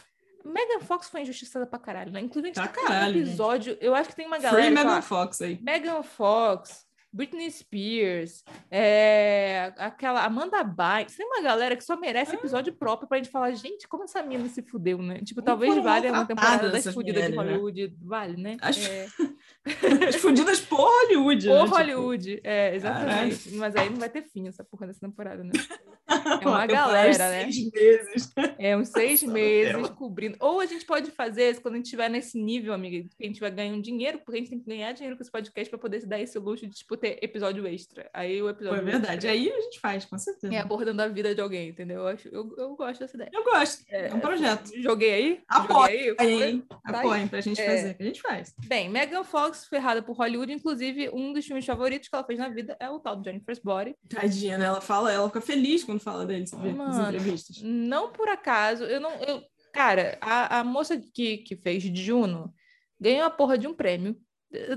Megan Fox foi injustiçada pra caralho, né? Inclusive, a gente tá caralho, episódio. Né? Eu acho que tem uma galera. Free Megan Fox aí. Megan Fox, Britney Spears, é, aquela Amanda Bynes, tem uma galera que só merece ah. episódio próprio pra gente falar, gente, como essa mina se fudeu, né? Tipo, talvez valha uma temporada das fudidas de né? Hollywood, né? vale, né? As... É... As fudidas por Hollywood, Por né? Tipo, Hollywood, tipo... é, exatamente. Mas aí não vai ter fim essa porra dessa temporada, né? É uma galera, né? Seis meses. É, uns seis Nossa, meses cobrindo. Ou a gente pode fazer, quando a gente estiver nesse nível, amiga, que a gente vai ganhar um dinheiro, porque a gente tem que ganhar dinheiro com esse podcast para poder se dar esse luxo de, tipo, ter episódio extra. Aí o episódio. Foi verdade. Extra, aí a gente faz, com certeza. É abordando a vida de alguém, entendeu? Eu, acho, eu, eu gosto dessa ideia. Eu gosto. É, é um projeto. Joguei aí? Apoiem. Tá Apoiem pra gente é... fazer, que a gente faz. Bem, Megan Fox, ferrada por Hollywood, inclusive, um dos filmes favoritos que ela fez na vida é o tal do Jennifer's Body. Tadinha, né? Ela fala, ela fica feliz quando fala dele, vê Mano, entrevistas. Não por acaso, eu não. Eu, cara, a, a moça que, que fez Juno ganhou a porra de um prêmio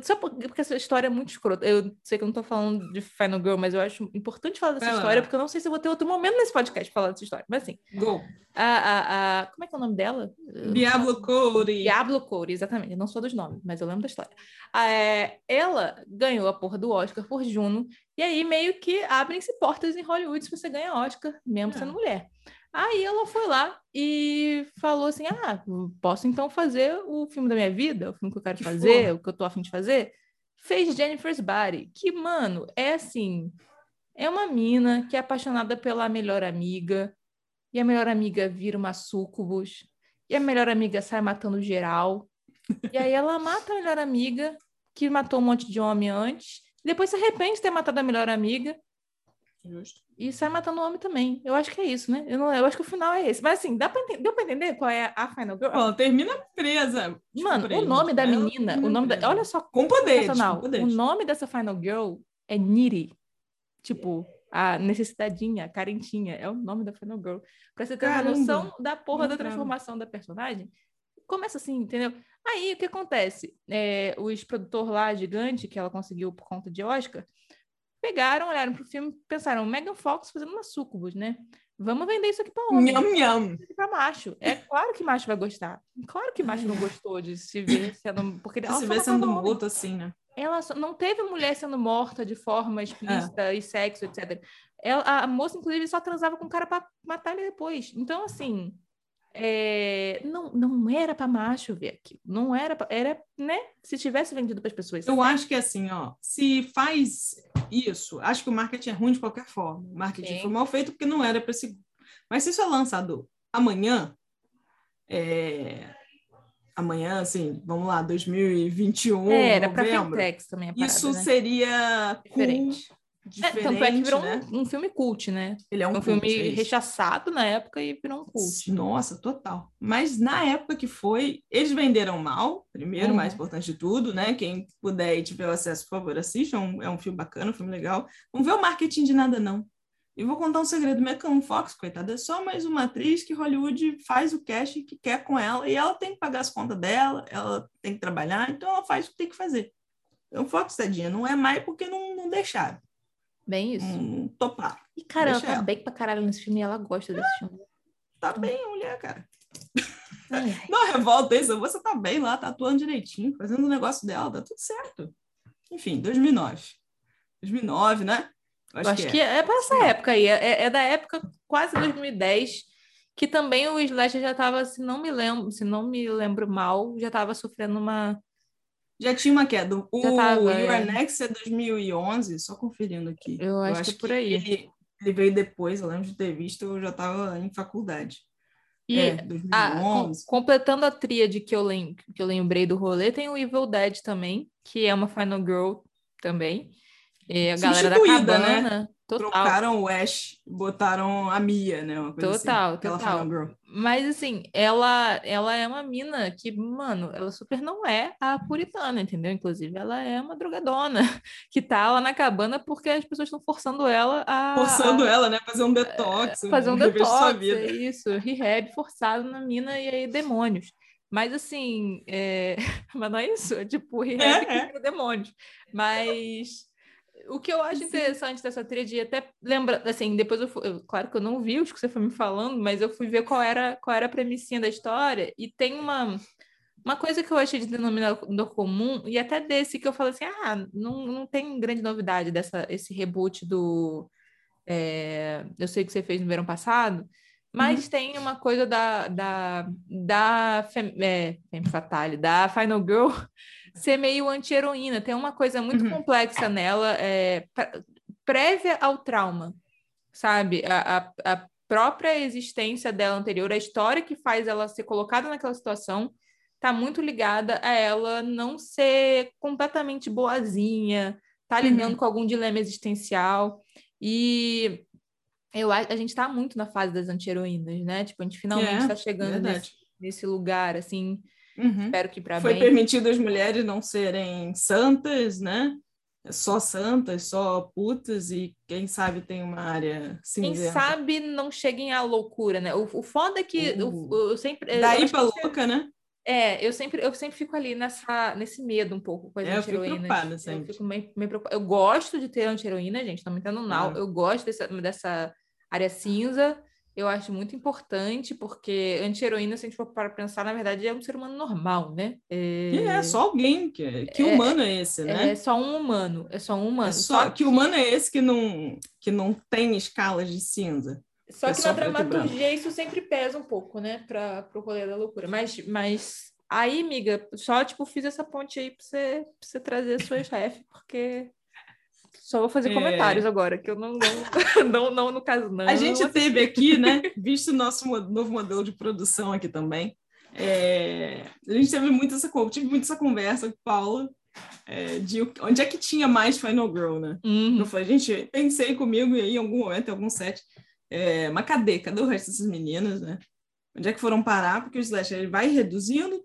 só porque essa história é muito escrota. Eu sei que eu não tô falando de Final Girl, mas eu acho importante falar dessa história, porque eu não sei se eu vou ter outro momento nesse podcast falar dessa história. Mas assim. Go. A, a, a, como é que é o nome dela? Diablo Cody. Diablo Cody, exatamente. Eu não sou dos nomes, mas eu lembro da história. É, ela ganhou a porra do Oscar por Juno, e aí meio que abrem-se portas em Hollywood se você ganha Oscar, mesmo é. sendo mulher. Aí ela foi lá e falou assim: Ah, posso então fazer o filme da minha vida, o filme que eu quero fazer, o que eu tô afim de fazer. Fez Jennifer's Body, que, mano, é assim: é uma mina que é apaixonada pela melhor amiga, e a melhor amiga vira uma sucubus, e a melhor amiga sai matando geral. E aí ela mata a melhor amiga, que matou um monte de homem antes, Depois se arrepende de ter matado a melhor amiga. Justo. E sai matando o homem também. Eu acho que é isso, né? Eu, não, eu acho que o final é esse. Mas assim, dá pra deu pra entender qual é a Final Girl? Bom, termina presa. Mano, o nome da menina, o nome da, olha só. Com poder, com poder. O nome dessa Final Girl é Niri. Tipo, a necessitadinha, a carentinha, é o nome da Final Girl. Pra você ter Caramba. uma noção da porra da transformação da personagem. Começa assim, entendeu? Aí o que acontece? É, os produtor lá, gigante, que ela conseguiu por conta de Oscar, pegaram, olharam pro filme e pensaram, Megan Fox fazendo uma sucubus, né? Vamos vender isso aqui para homem. Nham, nham. Pra macho. É claro que macho vai gostar. Claro que macho não gostou de se ver sendo... Porque ela se vê sendo morto assim, né? Ela só... não teve mulher sendo morta de forma explícita é. e sexo, etc. Ela, a moça, inclusive, só transava com o cara para matar ele depois. Então, assim, é, não, não era para macho ver aquilo. Não era, pra, era, né? Se tivesse vendido para as pessoas. Eu acho que assim, ó, se faz isso, acho que o marketing é ruim de qualquer forma. O marketing Sim. foi mal feito porque não era para esse. Mas se isso é lançado amanhã, é... amanhã, assim, vamos lá, 2021, é, era para também. Parada, isso né? seria diferente. Cool Diferente, é, tanto é que virou né? um, um, filme cult, né? Ele é um, um cult, filme é rechaçado na época e virou um cult. Nossa, total. Mas na época que foi, eles venderam mal, primeiro, uhum. mais importante de tudo, né? Quem puder e tiver acesso, por favor, assista. É um, é um filme bacana, um filme legal. Vamos ver o marketing de nada, não. E vou contar um segredo. Megan Fox, coitada, é só mais uma atriz que Hollywood faz o casting que quer com ela e ela tem que pagar as contas dela, ela tem que trabalhar, então ela faz o que tem que fazer. Então, Fox, tadinha, não é mais porque não, não deixaram. Bem isso. Hum, topar. E, cara, ela tá ela. bem pra caralho nesse filme e ela gosta desse filme. Tá bem, mulher, cara. Não revolta isso, você tá bem lá, tá atuando direitinho, fazendo o negócio dela, tá tudo certo. Enfim, 2009. 2009, né? Acho, acho que, que é. é, pra essa época aí, é, é da época quase 2010, que também o Slash já tava, se não me lembro, se não me lembro mal, já tava sofrendo uma já tinha uma queda. O tava, Your é. Next é 2011, só conferindo aqui. Eu acho, eu acho que, é por aí. Ele, ele, veio depois, eu lembro de ter visto, eu já estava em faculdade. E é, 2011. A, completando a tríade que eu, lem que eu lembrei do rolê, tem o Evil Dead também, que é uma Final Girl também. É, a galera da cabana. Né? Total. Trocaram o Ash, botaram a Mia, né? Total, assim, total. Mas assim, ela, ela é uma mina que, mano, ela super não é a puritana, entendeu? Inclusive, ela é uma drogadona que tá lá na cabana porque as pessoas estão forçando ela a. Forçando a, ela, né? Fazer um detox. Fazer um, um detox. É isso, rehab forçado na mina e aí demônios. Mas assim, é... mas não é isso, é tipo rehab é, é. demônios. Mas o que eu acho interessante dessa tríade, até lembra, assim, depois eu, fui, eu, claro que eu não vi os que você foi me falando, mas eu fui ver qual era qual era a premissinha da história e tem uma uma coisa que eu achei de denominador comum e até desse que eu falei assim, ah, não, não tem grande novidade dessa esse reboot do é, eu sei que você fez no verão passado, mas uhum. tem uma coisa da da da Fem, é, Femme Fatale, da Final Girl ser meio anti-heroína. Tem uma coisa muito uhum. complexa nela, é, prévia ao trauma, sabe? A, a, a, própria existência dela anterior, a história que faz ela ser colocada naquela situação, está muito ligada a ela não ser completamente boazinha, tá lidando uhum. com algum dilema existencial. E eu, a, a gente está muito na fase das anti-heroínas, né? Tipo, a gente finalmente está é, chegando nesse, nesse lugar, assim Uhum. Espero que para Foi bem. permitido as mulheres não serem santas, né? Só santas, só putas, e quem sabe tem uma área cinzenta. Quem sabe não cheguem à loucura, né? O, o foda é que uh. eu, eu sempre. Daí eu pra louca, né? É, eu sempre, eu sempre fico ali nessa, nesse medo um pouco com as é, anti-heroínas. Eu fico meio, meio preocupada. Eu gosto de ter anti-heroína, gente, não me entendo não. Eu gosto dessa, dessa área cinza, eu acho muito importante, porque anti-heroína, se a gente for para pensar, na verdade é um ser humano normal, né? É, é só alguém. Que, que é, humano é esse, né? É só um humano, é só um humano. É só, só que, que humano é esse que não, que não tem escalas de cinza? Só é que na dramaturgia isso sempre pesa um pouco, né? Para o rolê da loucura. Mas, mas aí, amiga, só tipo, fiz essa ponte aí para você, você trazer a sua chefe, porque só vou fazer é... comentários agora, que eu não, não, não, não, no caso, não. A gente teve aqui, né, visto o nosso novo modelo de produção aqui também, é... a gente teve muito essa, tive muito essa conversa com o Paulo, é, de onde é que tinha mais Final Girl, né? Uhum. Eu falei, gente, pensei comigo e aí, em algum momento, em algum set, é, mas cadê? Cadê o resto dessas meninas, né? Onde é que foram parar? Porque o Slash ele vai reduzindo,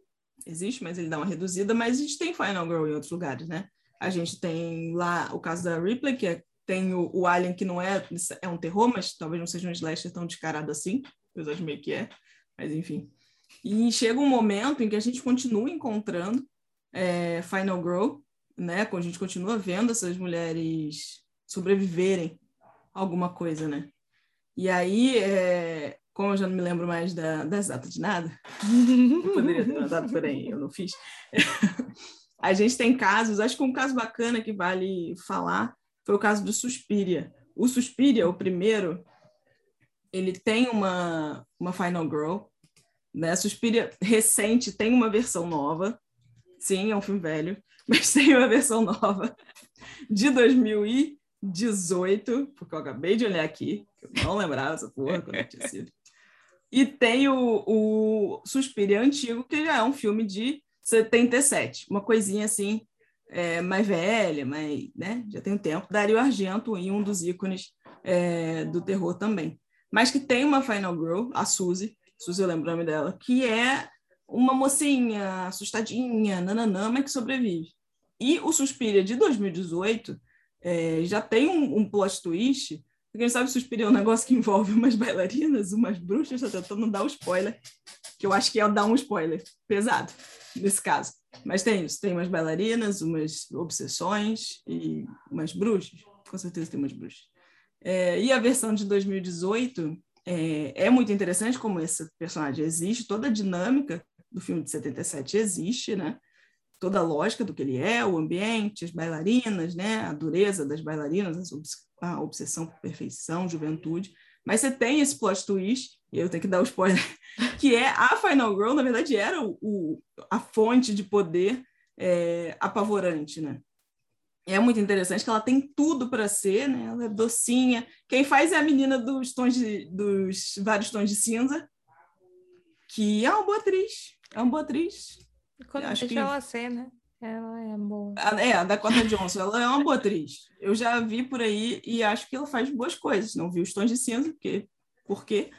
existe, mas ele dá uma reduzida, mas a gente tem Final Girl em outros lugares, né? A gente tem lá o caso da Ripley, que é, tem o, o, Alien, que não é, é um terror, mas talvez não seja um slasher tão descarado assim, apesar de meio que é, mas enfim. E chega um momento em que a gente continua encontrando é, Final Girl, né? A gente continua vendo essas mulheres sobreviverem a alguma coisa, né? E aí, é, como eu já não me lembro mais da, das datas de nada, eu poderia ter dado, porém eu não fiz. a gente tem casos, acho que um caso bacana que vale falar foi o caso do Suspiria. O Suspiria, o primeiro, ele tem uma, uma Final Girl, né? Suspiria recente tem uma versão nova, sim, é um filme velho, mas tem uma versão nova de 2018, porque eu acabei de olhar aqui, eu não lembrava essa porra quando tinha sido. E tem o, o Suspiria antigo, que já é um filme de 77, uma coisinha assim, é, mais velha, mais, né? já tem um tempo. Dario Argento e um dos ícones é, do terror também. Mas que tem uma Final Girl, a Suzy, Suzy eu lembro o nome dela, que é uma mocinha assustadinha, nananã, mas que sobrevive. E o Suspiria de 2018 é, já tem um, um plot twist quem sabe Suspiria é um negócio que envolve umas bailarinas, umas bruxas, estou tentando dar um spoiler, que eu acho que é dar um spoiler pesado nesse caso. Mas tem isso, tem umas bailarinas, umas obsessões e umas bruxas. Com certeza tem umas bruxas. É, e a versão de 2018 é, é muito interessante como esse personagem existe, toda a dinâmica do filme de 77 existe, né? Toda a lógica do que ele é, o ambiente, as bailarinas, né? A dureza das bailarinas, as a obsessão por perfeição, juventude. Mas você tem esse plot twist, e eu tenho que dar o spoiler, que é a Final Girl, na verdade, era o, o a fonte de poder é, apavorante, né? É muito interessante que ela tem tudo para ser, né? Ela é docinha. Quem faz é a menina dos tons de, dos vários tons de cinza, que é uma boa atriz. É uma boa atriz. Quando deixa que... ela ser, né? Ela é boa. É, a Dakota Johnson, ela é uma boa atriz. Eu já vi por aí e acho que ela faz boas coisas. Não vi os tons de cinza, porque, por quê?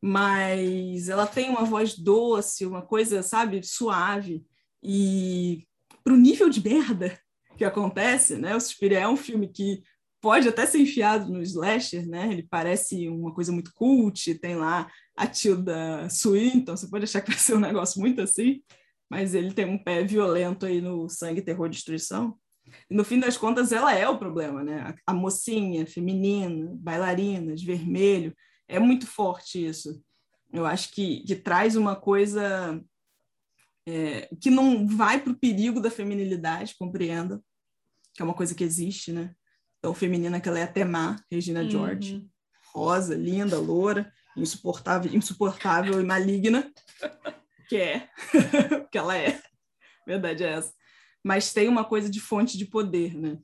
Mas ela tem uma voz doce, uma coisa, sabe, suave. E pro nível de merda que acontece, né? O Suspiria é um filme que pode até ser enfiado no slasher, né? Ele parece uma coisa muito cult, tem lá a Tilda Swinton, você pode achar que vai ser um negócio muito assim mas ele tem um pé violento aí no sangue, terror, destruição. E no fim das contas, ela é o problema, né? A, a mocinha, feminina, bailarina, de vermelho, é muito forte isso. Eu acho que, que traz uma coisa é, que não vai para o perigo da feminilidade, compreenda, que é uma coisa que existe, né? Então, feminina que ela é até má, Regina uhum. George, rosa, linda, loura, insuportável, insuportável e maligna que é, que ela é, verdade é essa. Mas tem uma coisa de fonte de poder, né?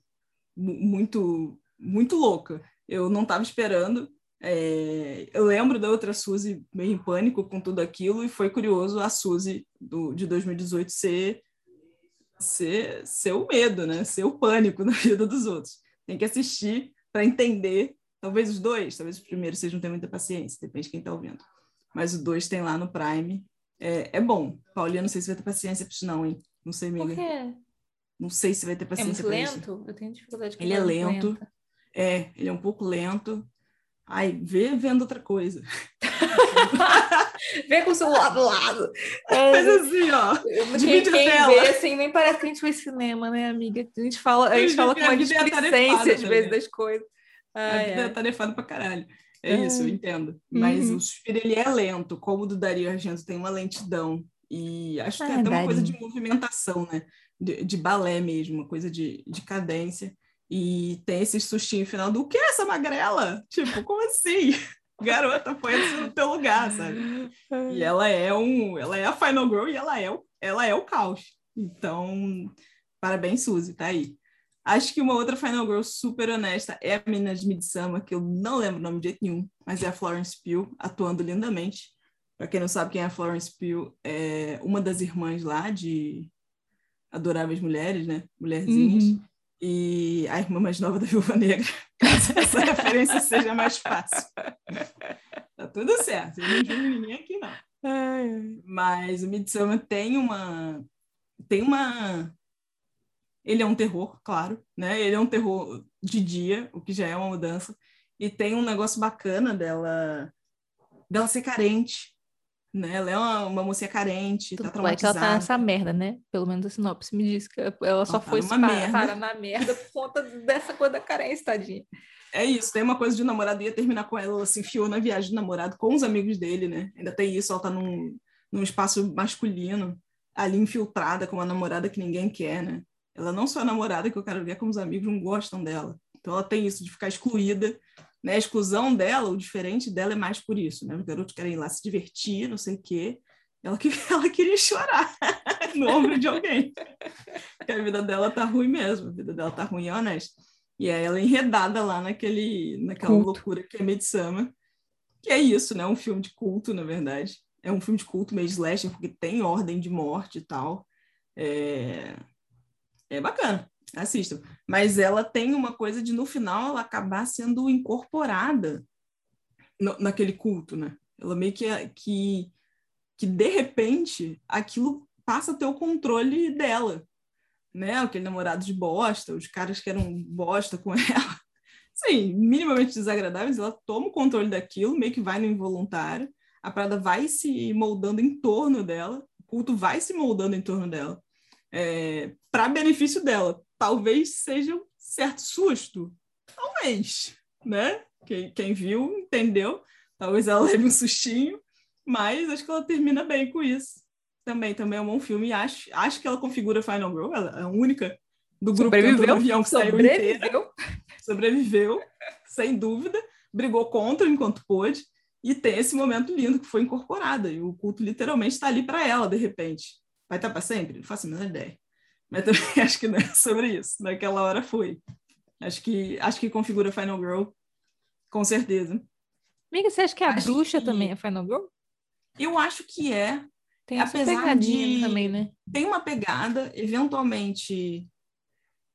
Muito, muito louca. Eu não estava esperando. É... eu lembro da outra Suzy meio em pânico com tudo aquilo, e foi curioso a Suzy do, de 2018 ser, ser, ser o medo, né? Ser o pânico na vida dos outros. Tem que assistir para entender. Talvez os dois, talvez o primeiro seja não ter muita paciência, depende de quem está ouvindo. Mas o dois tem lá no Prime é, é bom. Paulinha, não sei se vai ter paciência para isso, não, hein? Não sei, amiga. Por quê? Não sei se vai ter paciência para isso. É muito lento? Eu tenho dificuldade com Ele é lento. Lenta. É, ele é um pouco lento. Ai, vê vendo outra coisa. vê com o celular do lado. É, Mas assim, ó. Quem, quem vê, assim, nem parece que a gente foi cinema, né, amiga? A gente fala, a gente fala com uma é às vezes das coisas. Ai, a vida é tarefada pra caralho. É isso, eu entendo. Mas uhum. o suspiro, ele é lento, como o do Dario Argento tem uma lentidão. E acho que é, até uma coisa de movimentação, né? De, de, balé mesmo, uma coisa de, de cadência. E tem esse sustinho final do o que é essa magrela? Tipo, como assim? Garota, põe no teu lugar, sabe? E ela é um, ela é a Final Girl e ela é o, ela é o caos. Então, parabéns, Suzy, tá aí. Acho que uma outra Final Girl super honesta é a menina de Midsummer, que eu não lembro o nome de jeito nenhum, mas é a Florence Pugh, atuando lindamente. Para quem não sabe quem é a Florence Pugh, é uma das irmãs lá de, Adoráveis Mulheres, né? Mulherzinhas. Uhum. E a irmã mais nova da Viúva Negra. Caso essa referência seja mais fácil. Tá tudo certo. Eu não julgo ninguém aqui, não. Mas o Midsummer tem uma... Tem uma... Ele é um terror, claro, né? Ele é um terror de dia, o que já é uma mudança. E tem um negócio bacana dela dela ser carente, né? Ela é uma, uma mocinha carente, tá traumatizada. É que ela tá nessa merda, né? Pelo menos a sinopse me diz que ela só tá foi tá merda. Para na merda por conta dessa coisa da carência, tadinha. É isso, tem uma coisa de namorado, ia terminar com ela, ela se enfiou na viagem de namorado com os amigos dele, né? Ainda tem isso, ela tá num, num espaço masculino, ali infiltrada com uma namorada que ninguém quer, né? Ela não só é namorada que eu quero ver, como os amigos não gostam dela. Então ela tem isso de ficar excluída né? A exclusão dela, o diferente dela é mais por isso, né? Os garotos querem ir lá se divertir, não sei o quê. Ela, que, ela queria chorar no ombro de alguém. Porque a vida dela tá ruim mesmo, a vida dela tá ruim e honesta. E aí ela é enredada lá naquele, naquela culto. loucura que é Midsummer. Que é isso, né? Um filme de culto, na verdade. É um filme de culto meio slasher, porque tem ordem de morte e tal. É, é bacana assistam. Mas ela tem uma coisa de, no final, ela acabar sendo incorporada no, naquele culto, né? Ela meio que, que, que, de repente, aquilo passa a ter o controle dela, né? Aquele namorado de bosta, os caras que eram bosta com ela. Sim, minimamente desagradáveis, ela toma o controle daquilo, meio que vai no involuntário, a parada vai se moldando em torno dela, o culto vai se moldando em torno dela, é, para benefício dela talvez seja um certo susto. Talvez, né? Quem, quem viu entendeu. Talvez ela leve um sustinho, mas acho que ela termina bem com isso. Também, também é um bom filme. Acho, acho que ela configura Final Girl, ela é a única do grupo do avião que saiu Sobreviveu. Sobreviveu, sem dúvida. Brigou contra enquanto pôde. E tem esse momento lindo que foi incorporada. E o culto literalmente está ali para ela, de repente. Vai estar para sempre? Não faço a menor ideia. Mas também acho que não é sobre isso. Naquela hora foi. Acho que, acho que configura Final Girl, com certeza. Amiga, você acha que a acho bruxa que... também é Final Girl? Eu acho que é. Tem apesar de também, né? Tem uma pegada, eventualmente.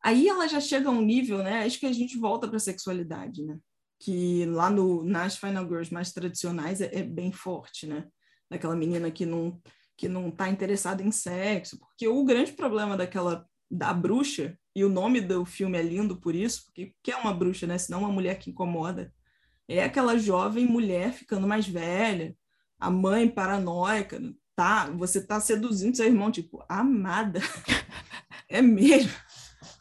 Aí ela já chega a um nível, né? Acho que a gente volta para a sexualidade, né? Que lá no, nas Final Girls mais tradicionais é, é bem forte, né? Daquela menina que não que não está interessada em sexo, porque o grande problema daquela da bruxa e o nome do filme é lindo por isso, porque que é uma bruxa, né? Senão uma mulher que incomoda. É aquela jovem mulher ficando mais velha, a mãe paranoica, tá? Você tá seduzindo seu irmão, tipo, amada. é mesmo.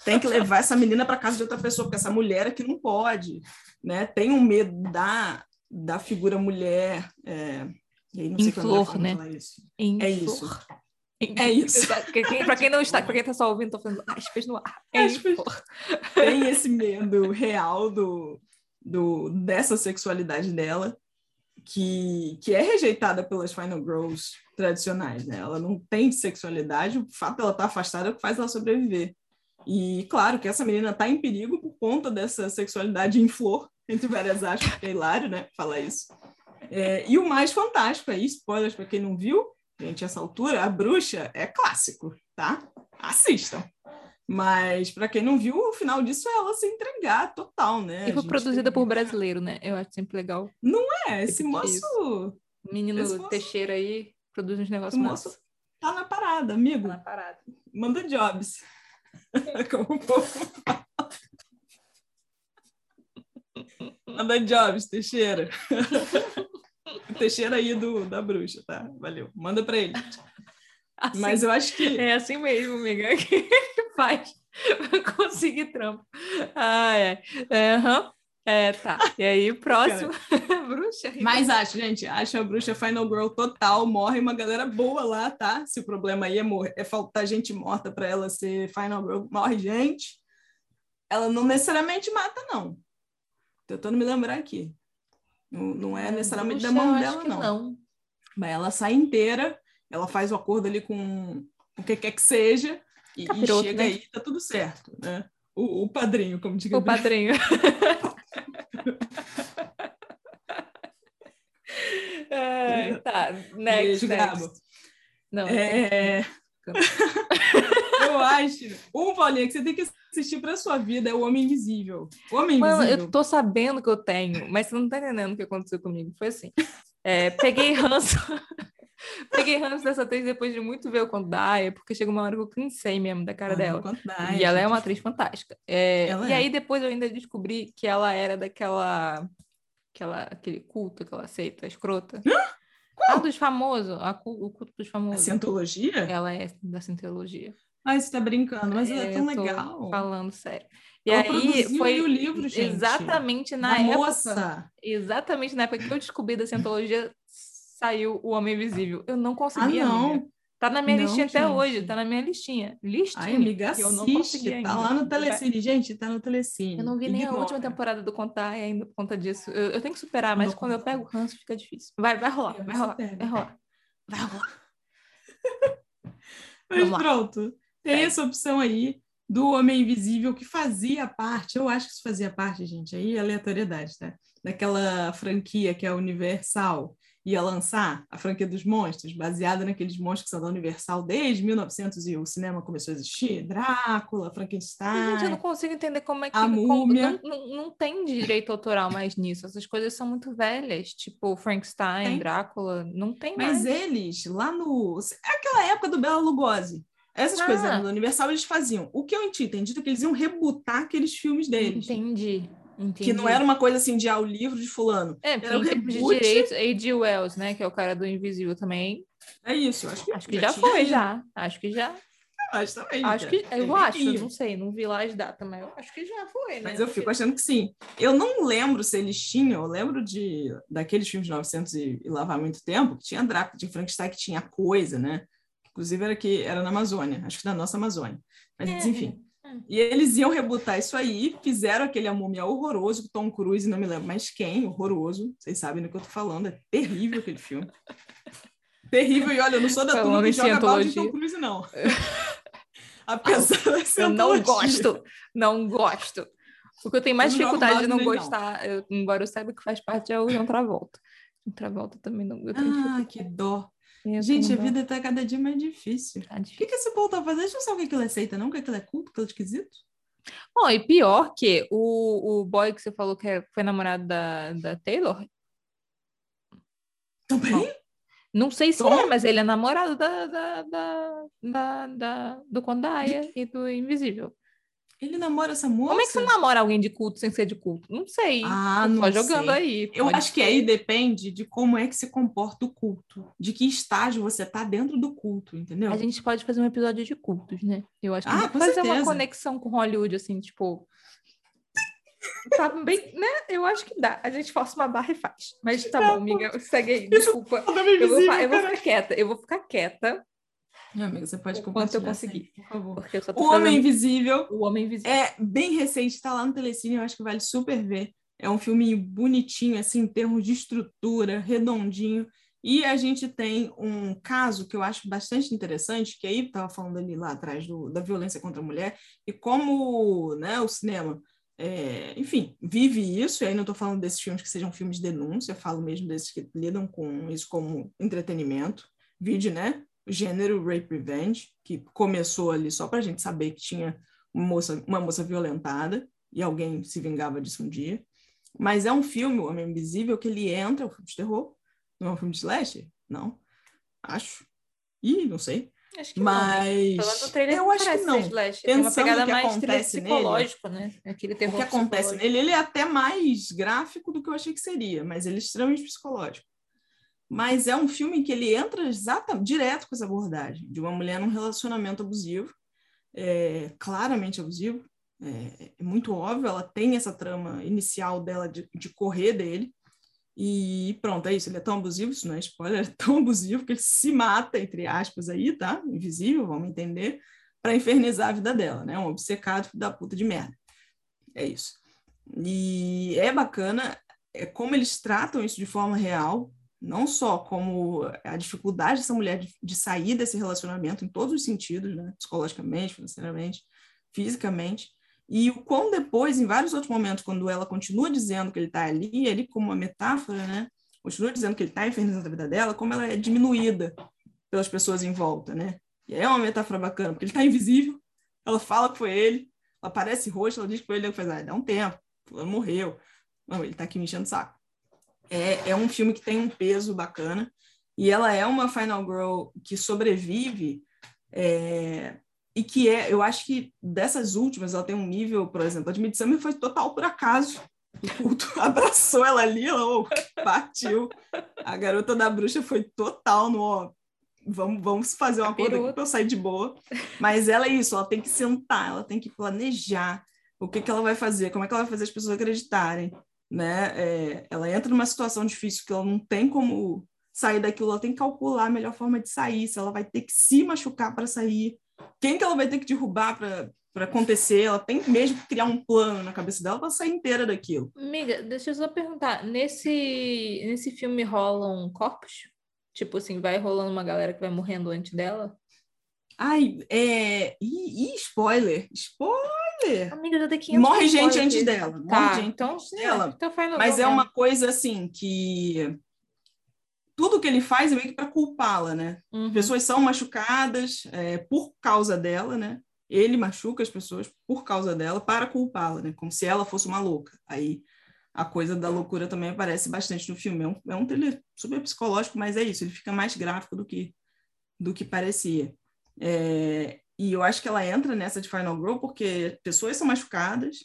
Tem que levar essa menina para casa de outra pessoa, porque essa mulher aqui não pode, né? Tem um medo da, da figura mulher, é, e aí não sei em flor, né? Isso. Em é flor. isso. É isso. Para quem não está, para quem está só ouvindo, estou fazendo aspas no ar. É aspas. Tem esse medo real do, do, dessa sexualidade dela, que, que é rejeitada pelas Final Girls tradicionais, né? Ela não tem sexualidade, o fato dela estar tá afastada é o que faz ela sobreviver. E claro que essa menina está em perigo por conta dessa sexualidade em flor, entre várias aspas, que é hilário, né? Falar isso. É, e o mais fantástico aí, spoilers para quem não viu, gente, essa altura, a bruxa é clássico, tá? Assistam. Mas para quem não viu, o final disso é ela se entregar total, né? E foi produzida por brasileiro, né? Eu acho sempre legal. Não é? Esse moço. Isso. Menino esse Teixeira aí produz uns negócios moço Tá na parada, amigo. Tá na parada. Manda jobs. Como o povo fala. Manda jobs, Teixeira. Teixeira aí do, da bruxa, tá? Valeu. Manda para ele. Assim, Mas eu acho que. É assim mesmo, amiga, que faz conseguir trampo. Ah, é. É, uhum. é, tá. E aí, próximo. bruxa. Mas acho, gente, acho a bruxa Final Girl total. Morre uma galera boa lá, tá? Se o problema aí é, morrer, é faltar gente morta para ela ser Final Girl, morre gente. Ela não necessariamente mata, não. Tentando me lembrar aqui. Não, não é necessariamente da mão dela, não. não. Mas ela sai inteira, ela faz o acordo ali com o que quer que seja, e, Capiroto, e chega né? aí, tá tudo certo, né? O, o padrinho, como diga O padrinho. é, tá, next, Beijo, next. Não, é... eu, Mas um, Paulinha, que você tem que assistir pra sua vida é O Homem Invisível. O Homem Invisível. Mano, eu tô sabendo que eu tenho, mas você não tá entendendo o que aconteceu comigo. Foi assim. É, peguei ranço. peguei ranço dessa atriz depois de muito ver o conto da Aya, porque chegou uma hora que eu cansei mesmo da cara ah, dela. e ela é uma atriz fantástica. É, e é. aí depois eu ainda descobri que ela era daquela. Aquela, aquele culto, aquela seita escrota. Ah, dos famosos, a, o culto dos famosos. A Cientologia? Ela é da Cientologia. Ah, você tá brincando, mas é, é tão legal. Falando sério. E Ela aí foi o livro, gente. Exatamente na época. Moça. Exatamente na época que eu descobri da Cientologia, saiu O Homem Invisível. Eu não conseguia. Ah, não. Amiga. Tá na minha não, listinha gente. até hoje, tá na minha listinha. Listinha. Ai, amiga, assiste, eu não consegui tá lá no Telecine, gente, tá no Telecine. Eu não vi nem a última temporada do Contar ainda por conta disso. Eu, eu tenho que superar, mas não quando eu pego o ranço fica difícil. Vai, vai rolar, vai rolar, vai rolar, vai rolar. Mas pronto, tem é. essa opção aí do Homem Invisível que fazia parte, eu acho que isso fazia parte, gente, aí é aleatoriedade, tá? Daquela franquia que é a Universal, ia lançar a franquia dos monstros, baseada naqueles monstros que são da Universal desde 1900 e o cinema começou a existir, Drácula, Frankenstein. Gente, eu não consigo entender como é que a múmia. Não, não, não, tem direito autoral mais nisso. Essas coisas são muito velhas, tipo Frankenstein, tem. Drácula, não tem Mas mais. eles lá no é aquela época do Bela Lugosi. Essas ah. coisas da Universal eles faziam. O que eu entendi é que eles iam rebutar aqueles filmes deles. Entendi. Entendi. Que não era uma coisa assim de ah, o livro de fulano. É, porque era em termos de direitos, A.G. Wells, né, que é o cara do Invisível também. É isso, acho que, acho que já, já foi, já. Acho que já. Eu acho também. Acho que, eu acho, não sei, não vi lá as datas, mas eu acho que já foi, né? Mas eu fico achando que sim. Eu não lembro se eles tinham, eu lembro de daqueles filmes de 900 e, e lá vai muito tempo, que tinha Drácula, tinha Frankenstein, que tinha coisa, né? Inclusive era que era na Amazônia, acho que na nossa Amazônia. Mas é. enfim. E eles iam rebutar isso aí, fizeram aquele Múmia horroroso, Tom Cruise, não me lembro mais quem, horroroso. Vocês sabem do que eu tô falando, é terrível aquele filme. terrível, e olha, eu não sou da turma que joga balde de Tom Cruise, não. Apesar da Eu não gosto, não gosto. O que eu tenho mais eu dificuldade de não gostar, eu, embora eu saiba que faz parte, é o João Travolta. O Travolta também não. ah, que dó. Gente, a vida está cada dia mais difícil. Tá difícil. O que, que esse povo tá fazendo? Deixa eu saber o que, que ele aceita, não? O que, que ele é culto, que ele é esquisito? Bom, e pior que o, o boy que você falou que é, foi namorado da, da Taylor. Também? Bom, não sei se é, mas ele é namorado da, da, da, da, da do Condaia e do Invisível. Ele namora essa moça? Como é que você namora alguém de culto sem ser de culto? Não sei. Ah, não Só jogando sei. aí. Eu acho ser. que aí depende de como é que se comporta o culto, de que estágio você está dentro do culto, entendeu? A gente pode fazer um episódio de cultos, né? Eu acho que ah, fazer certeza. uma conexão com Hollywood, assim, tipo. Tá bem, né? Eu acho que dá. A gente força uma barra e faz. Mas tá bom, amiga. Segue aí, desculpa. Eu vou, eu vou ficar quieta. Eu vou ficar quieta meu amigo, você pode compartilhar. Quanto eu consegui, por favor. o fazendo... Homem Invisível. O Homem Invisível. É bem recente, está lá no Telecine, eu acho que vale super ver. É um filme bonitinho, assim, em termos de estrutura, redondinho. E a gente tem um caso que eu acho bastante interessante, que aí estava falando ali lá atrás do, da violência contra a mulher, e como né, o cinema, é, enfim, vive isso, e aí não estou falando desses filmes que sejam filmes de denúncia, falo mesmo desses que lidam com isso como entretenimento, vídeo, né? Gênero Rape Revenge, que começou ali só para a gente saber que tinha uma moça, uma moça violentada e alguém se vingava disso um dia. Mas é um filme, O Homem Invisível, que ele entra, é um filme de terror, não é um filme de slasher? Não, acho. Ih, não sei. Acho que mas não. eu acho que não. Slash. Tem uma pegada mais psicológico, nele, né? Aquele terror o que acontece nele, ele é até mais gráfico do que eu achei que seria, mas ele é extremamente psicológico mas é um filme que ele entra exatamente direto com essa abordagem de uma mulher num relacionamento abusivo, é, claramente abusivo, é, é, muito óbvio, ela tem essa trama inicial dela de, de, correr dele, e pronto, é isso, ele é tão abusivo, isso não é spoiler, é tão abusivo que ele se mata, entre aspas, aí, tá? Invisível, vamos entender, para infernizar a vida dela, né? Um obcecado da puta de merda. É isso. E é bacana é como eles tratam isso de forma real, não só como a dificuldade dessa mulher de, de, sair desse relacionamento em todos os sentidos, né? psicologicamente, financeiramente, fisicamente, e o quão depois, em vários outros momentos, quando ela continua dizendo que ele está ali, ele como uma metáfora, né? continua dizendo que ele está infernizando a vida dela, como ela é diminuída pelas pessoas em volta, né? E é uma metáfora bacana, porque ele está invisível, ela fala que foi ele, ela parece roxa, ela diz que foi ele, ela faz, ah, dá um tempo, ela morreu. Não, ele tá aqui me enchendo o saco. É, é um filme que tem um peso bacana, e ela é uma Final Girl que sobrevive é, e que é, eu acho que dessas últimas, ela tem um nível, por exemplo, a de Midsummer foi total por acaso. O culto abraçou ela ali, ela oh, partiu. A garota da bruxa foi total no ó, vamos, vamos fazer uma coisa aqui para eu sair de boa. Mas ela é isso, ela tem que sentar, ela tem que planejar o que, que ela vai fazer, como é que ela vai fazer as pessoas acreditarem. Né? É, ela entra numa situação difícil que ela não tem como sair daquilo, ela tem que calcular a melhor forma de sair, se ela vai ter que se machucar para sair, quem que ela vai ter que derrubar para acontecer? Ela tem mesmo que criar um plano na cabeça dela para sair inteira daquilo. Amiga, deixa eu só perguntar, nesse, nesse filme rolam corpos? Tipo assim, vai rolando uma galera que vai morrendo antes dela? Ai, é. Ih, ih spoiler! Amiga, já tem Morre gente antes dela. Tá, gente então, antes dela. então faz Mas é uma coisa assim que tudo que ele faz é meio que para culpá-la, né? Uhum. Pessoas são machucadas é, por causa dela, né? Ele machuca as pessoas por causa dela para culpá-la, né? Como se ela fosse uma louca. Aí a coisa da loucura também aparece bastante no filme. É um, é um thriller super psicológico, mas é isso. Ele fica mais gráfico do que do que parecia. É, e eu acho que ela entra nessa de Final Girl porque pessoas são machucadas,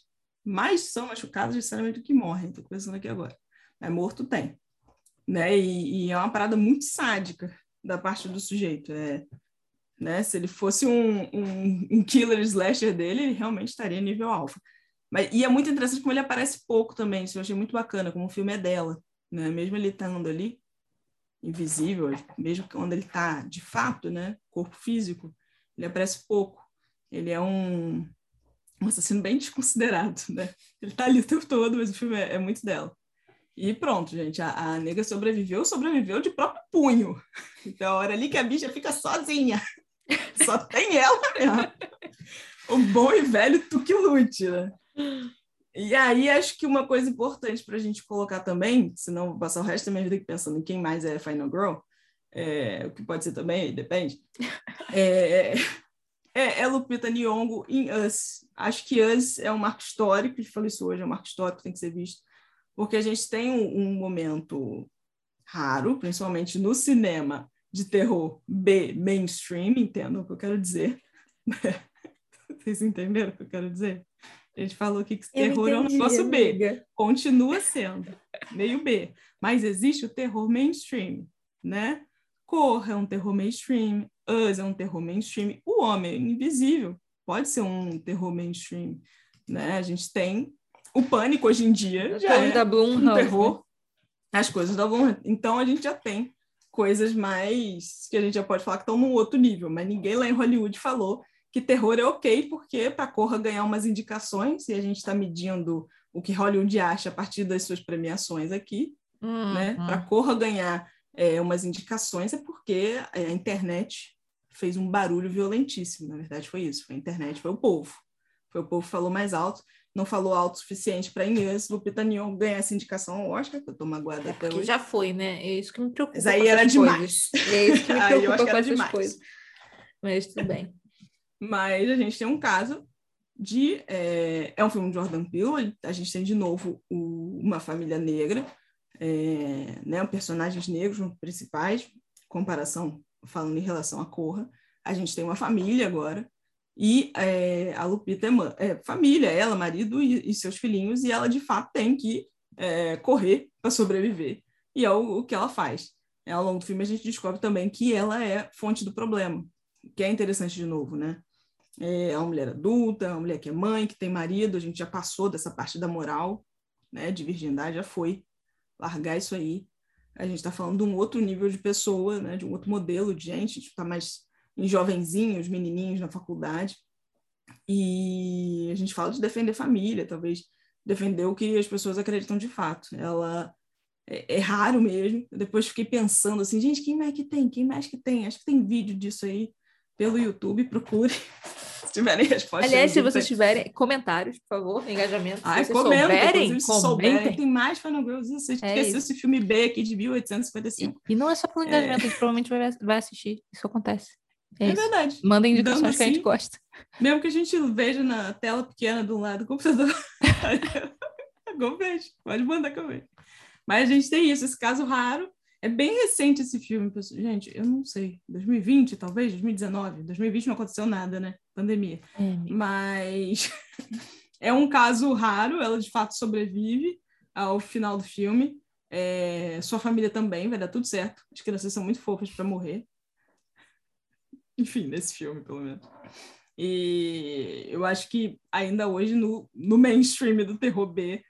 mais são machucadas necessariamente do que morrem. Estou pensando aqui agora. É morto tem né? E, e, é uma parada muito sádica da parte do sujeito. É, né? Se ele fosse um, um, um killer slasher dele, ele realmente estaria nível alfa. Mas, e é muito interessante como ele aparece pouco também, isso eu achei muito bacana, como o filme é dela, né? Mesmo ele estando ali, invisível, mesmo quando ele está de fato, né? Corpo físico, ele aparece pouco. Ele é um, um assassino bem desconsiderado, né? Ele está ali o tempo todo, mas o filme é, é muito dela. E pronto, gente, a, a nega sobreviveu, sobreviveu de próprio punho. Então, a hora ali que a bicha fica sozinha. Só tem ela mesmo. O bom e velho tu que lute, né? E aí, acho que uma coisa importante para a gente colocar também, senão vou passar o resto da minha vida pensando em quem mais é Final Girl, é, o que pode ser também, depende, é, é, é Lupita Nyong'o em Us. Acho que Us é um marco histórico, a gente falou isso hoje, é um marco histórico, tem que ser visto porque a gente tem um, um momento raro, principalmente no cinema de terror B mainstream, entendam o que eu quero dizer. Vocês entenderam o que eu quero dizer? A gente falou que terror entendi, é um negócio amiga. B, continua sendo meio B, mas existe o terror mainstream, né? Corra é um terror mainstream, Us é um terror mainstream, o Homem Invisível pode ser um terror mainstream, né? A gente tem o pânico hoje em dia já é da Bloom, um terror. Né? As coisas da Bloom. Então a gente já tem coisas mais que a gente já pode falar que estão num outro nível, mas ninguém lá em Hollywood falou que terror é ok, porque para Corra ganhar umas indicações, e a gente está medindo o que Hollywood acha a partir das suas premiações aqui, hum, né? Hum. Para a Corra ganhar é, umas indicações é porque é, a internet fez um barulho violentíssimo, na verdade foi isso, foi a internet, foi o povo. Foi o povo que falou mais alto não falou alto o suficiente para Inês Lupita Nyong'o ganhar essa indicação ao Oscar, que eu tô magoada é até hoje. já foi, né? É isso que me preocupa. Mas aí era demais. É isso que me preocupa com essas demais. coisas. Mas tudo bem. Mas a gente tem um caso de... É, é um filme de Jordan Peele, a gente tem de novo o, uma família negra, é, né, personagens negros principais, comparação, falando em relação à Corra. A gente tem uma família agora, e é, a Lupita é, é, família, ela, marido e, e, seus filhinhos, e ela de fato tem que é, correr para sobreviver. E é o, o, que ela faz. É, ao longo do filme a gente descobre também que ela é fonte do problema, que é interessante de novo, né? É uma mulher adulta, uma mulher que é mãe, que tem marido, a gente já passou dessa parte da moral, né, de virgindade, já foi largar isso aí. A gente está falando de um outro nível de pessoa, né, de um outro modelo de gente, está mais em jovenzinhos, menininhos na faculdade. E a gente fala de defender família, talvez defender o que as pessoas acreditam de fato. Ela é, é raro mesmo. Eu depois fiquei pensando assim, gente, quem mais que tem? Quem mais que tem? Acho que tem vídeo disso aí pelo YouTube, procure. se tiverem respostas. Aliás, se vocês tiverem comentários, por favor, engajamento. Ai, se comenta, souberem, se souberem, tem mais Final Girls. Você é esqueceu esse filme B aqui de 1855. E, e não é só pelo engajamento, é... a gente provavelmente vai, vai assistir. Isso acontece. É, é verdade. Mandem indicações assim, que a gente assim, gosta. Mesmo que a gente veja na tela pequena do lado do computador. eu vejo. Pode mandar que eu vejo. Mas a gente tem isso, esse caso raro. É bem recente esse filme, gente. Eu não sei. 2020, talvez? 2019? 2020 não aconteceu nada, né? Pandemia. É, Mas é um caso raro. Ela de fato sobrevive ao final do filme. É... Sua família também, vai dar tudo certo. As crianças são muito fofas para morrer. Enfim, nesse filme, pelo menos. E eu acho que ainda hoje, no, no mainstream do terror B,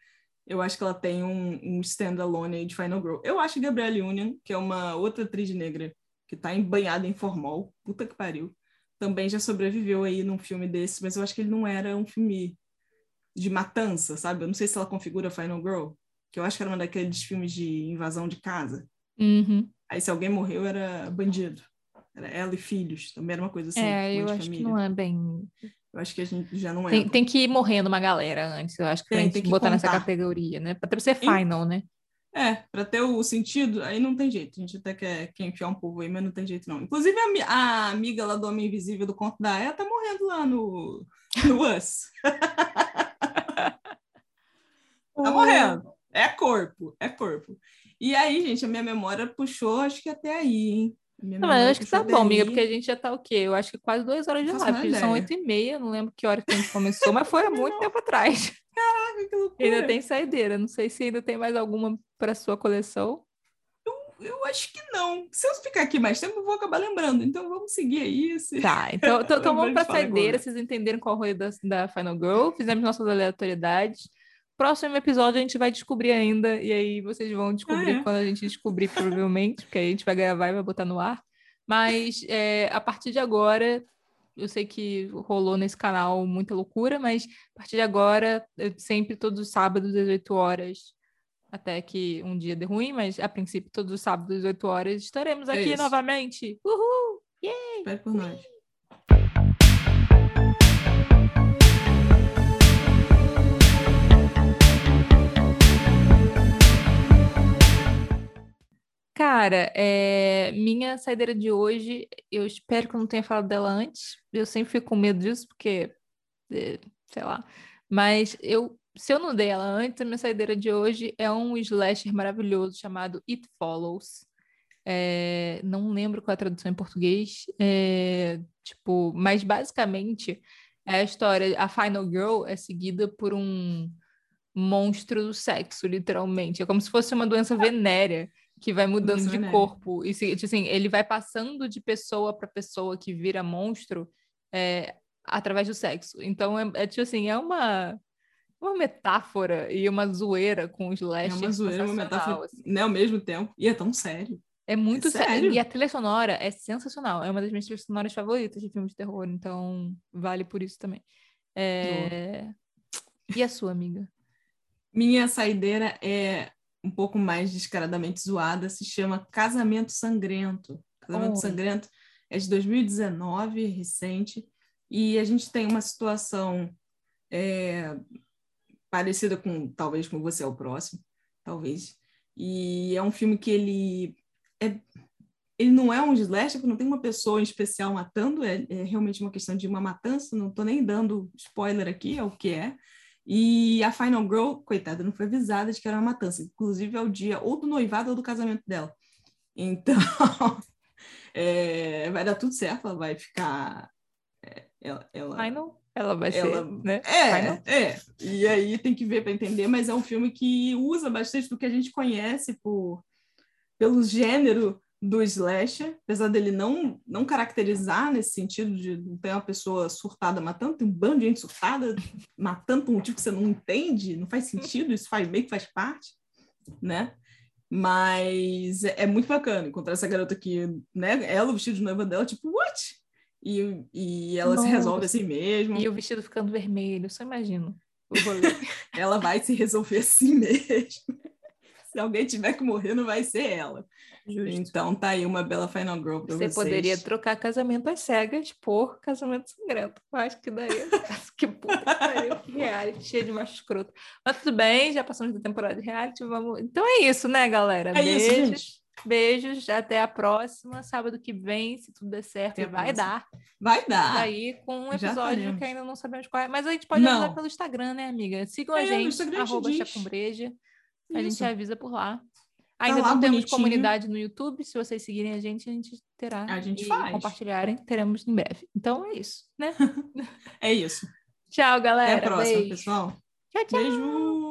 eu acho que ela tem um, um standalone de Final Girl. Eu acho que Gabrielle Union, que é uma outra atriz negra que tá embanhada em formol, puta que pariu, também já sobreviveu aí num filme desse, mas eu acho que ele não era um filme de matança, sabe? Eu não sei se ela configura Final Girl, que eu acho que era uma daqueles filmes de invasão de casa. Uhum. Aí se alguém morreu era bandido. Era ela e filhos, também era uma coisa assim. É, eu acho família. que não é bem eu acho que a gente já não é. Tem, tem que ir morrendo uma galera antes, eu acho que tem, tem que botar contar. nessa categoria, né? Pra ser final, né? É, para ter o sentido, aí não tem jeito. A gente até quer, quer enfiar um povo aí, mas não tem jeito, não. Inclusive, a, a amiga lá do Homem Invisível do conto da Aya tá morrendo lá no, no Us. tá morrendo. É corpo, é corpo. E aí, gente, a minha memória puxou, acho que até aí, hein? Não, mas eu acho que tá bom, amiga, porque a gente já tá o quê? Eu acho que quase duas horas de live, são oito e meia, não lembro que hora que a gente começou, mas foi há muito tempo atrás. Caraca, que loucura. Ainda tem saideira, não sei se ainda tem mais alguma para sua coleção. Eu, eu acho que não. Se eu ficar aqui mais tempo, eu vou acabar lembrando. Então vamos seguir aí. Esse... Tá, então, então, então vamos pra saideira, agora. vocês entenderam qual foi da, da Final Girl, fizemos nossas aleatoriedades. Próximo episódio a gente vai descobrir ainda, e aí vocês vão descobrir ah, é. quando a gente descobrir, provavelmente, porque a gente vai gravar e vai botar no ar. Mas é, a partir de agora, eu sei que rolou nesse canal muita loucura, mas a partir de agora, sempre todos os sábados às 8 horas, até que um dia dê ruim, mas a princípio, todos os sábados às 8 horas, estaremos é aqui é novamente. Uhul! Yay! Espero por nós. Cara, é... minha saideira de hoje, eu espero que eu não tenha falado dela antes. Eu sempre fico com medo disso, porque, é, sei lá. Mas eu, se eu não dei ela antes, a minha saideira de hoje é um slasher maravilhoso chamado It Follows. É... Não lembro qual é a tradução em português. Tipo, mas basicamente é a história. A Final Girl é seguida por um monstro do sexo, literalmente. É como se fosse uma doença venérea que vai mudando de corpo. E tipo assim, ele vai passando de pessoa para pessoa que vira monstro é, através do sexo. Então, é, é, tipo assim, é uma, uma metáfora e uma zoeira com os slasher. É uma zoeira, uma metáfora assim. né, ao mesmo tempo. E é tão sério. É muito é sério. sério. E a trilha sonora é sensacional. É uma das minhas trilhas sonoras favoritas de filmes de terror. Então, vale por isso também. É... E a sua, amiga? Minha saideira é um pouco mais descaradamente zoada, se chama Casamento Sangrento. Casamento oh. Sangrento é de 2019, recente, e a gente tem uma situação é, parecida com, talvez, com Você é o Próximo, talvez, e é um filme que ele é, ele não é um slasher, não tem uma pessoa em especial matando, é, é realmente uma questão de uma matança, não estou nem dando spoiler aqui, é o que é, e a Final Girl, coitada, não foi avisada de que era uma matança. Inclusive, é o dia ou do noivado ou do casamento dela. Então, é, vai dar tudo certo, ela vai ficar. É, ela, ela, Final? Ela vai ela, ser, né? É, Final? é. E aí tem que ver para entender, mas é um filme que usa bastante do que a gente conhece por, pelo gênero do slasher, apesar dele não, não caracterizar nesse sentido de não ter uma pessoa surtada matando, tem um bando de gente surtada matando por um motivo que você não entende, não faz sentido, isso faz meio que faz parte, né? Mas é, é muito bacana encontrar essa garota aqui, né? Ela, o vestido de noiva dela, tipo, what? E, e ela Nossa. se resolve assim mesmo. E o vestido ficando vermelho, só imagino. ela vai se resolver assim mesmo. Se alguém tiver que morrer, não vai ser ela. Justo. Então tá aí uma bela Final Girl pra Você vocês. Você poderia trocar casamento às cegas por casamento sangrento. Eu acho que daí. que puta que reality cheio de macho escroto. Mas tudo bem, já passamos da temporada de reality, vamos. Então é isso, né, galera? É Beijo. isso, gente. Beijos, até a próxima. Sábado que vem, se tudo der certo, vai dar. Vai dar. Aí com um episódio que ainda não sabemos qual é. Mas a gente pode não. avisar pelo Instagram, né, amiga? Sigam é, a gente, arroba Chacumbreja. A gente avisa por lá. Tá ainda tá não temos bonitinho. comunidade no YouTube. Se vocês seguirem a gente, a gente terá. A gente e faz. compartilharem, teremos em breve. Então é isso, né? é isso. Tchau, galera. Até a próxima, Beijo. pessoal. Tchau, tchau. Beijo.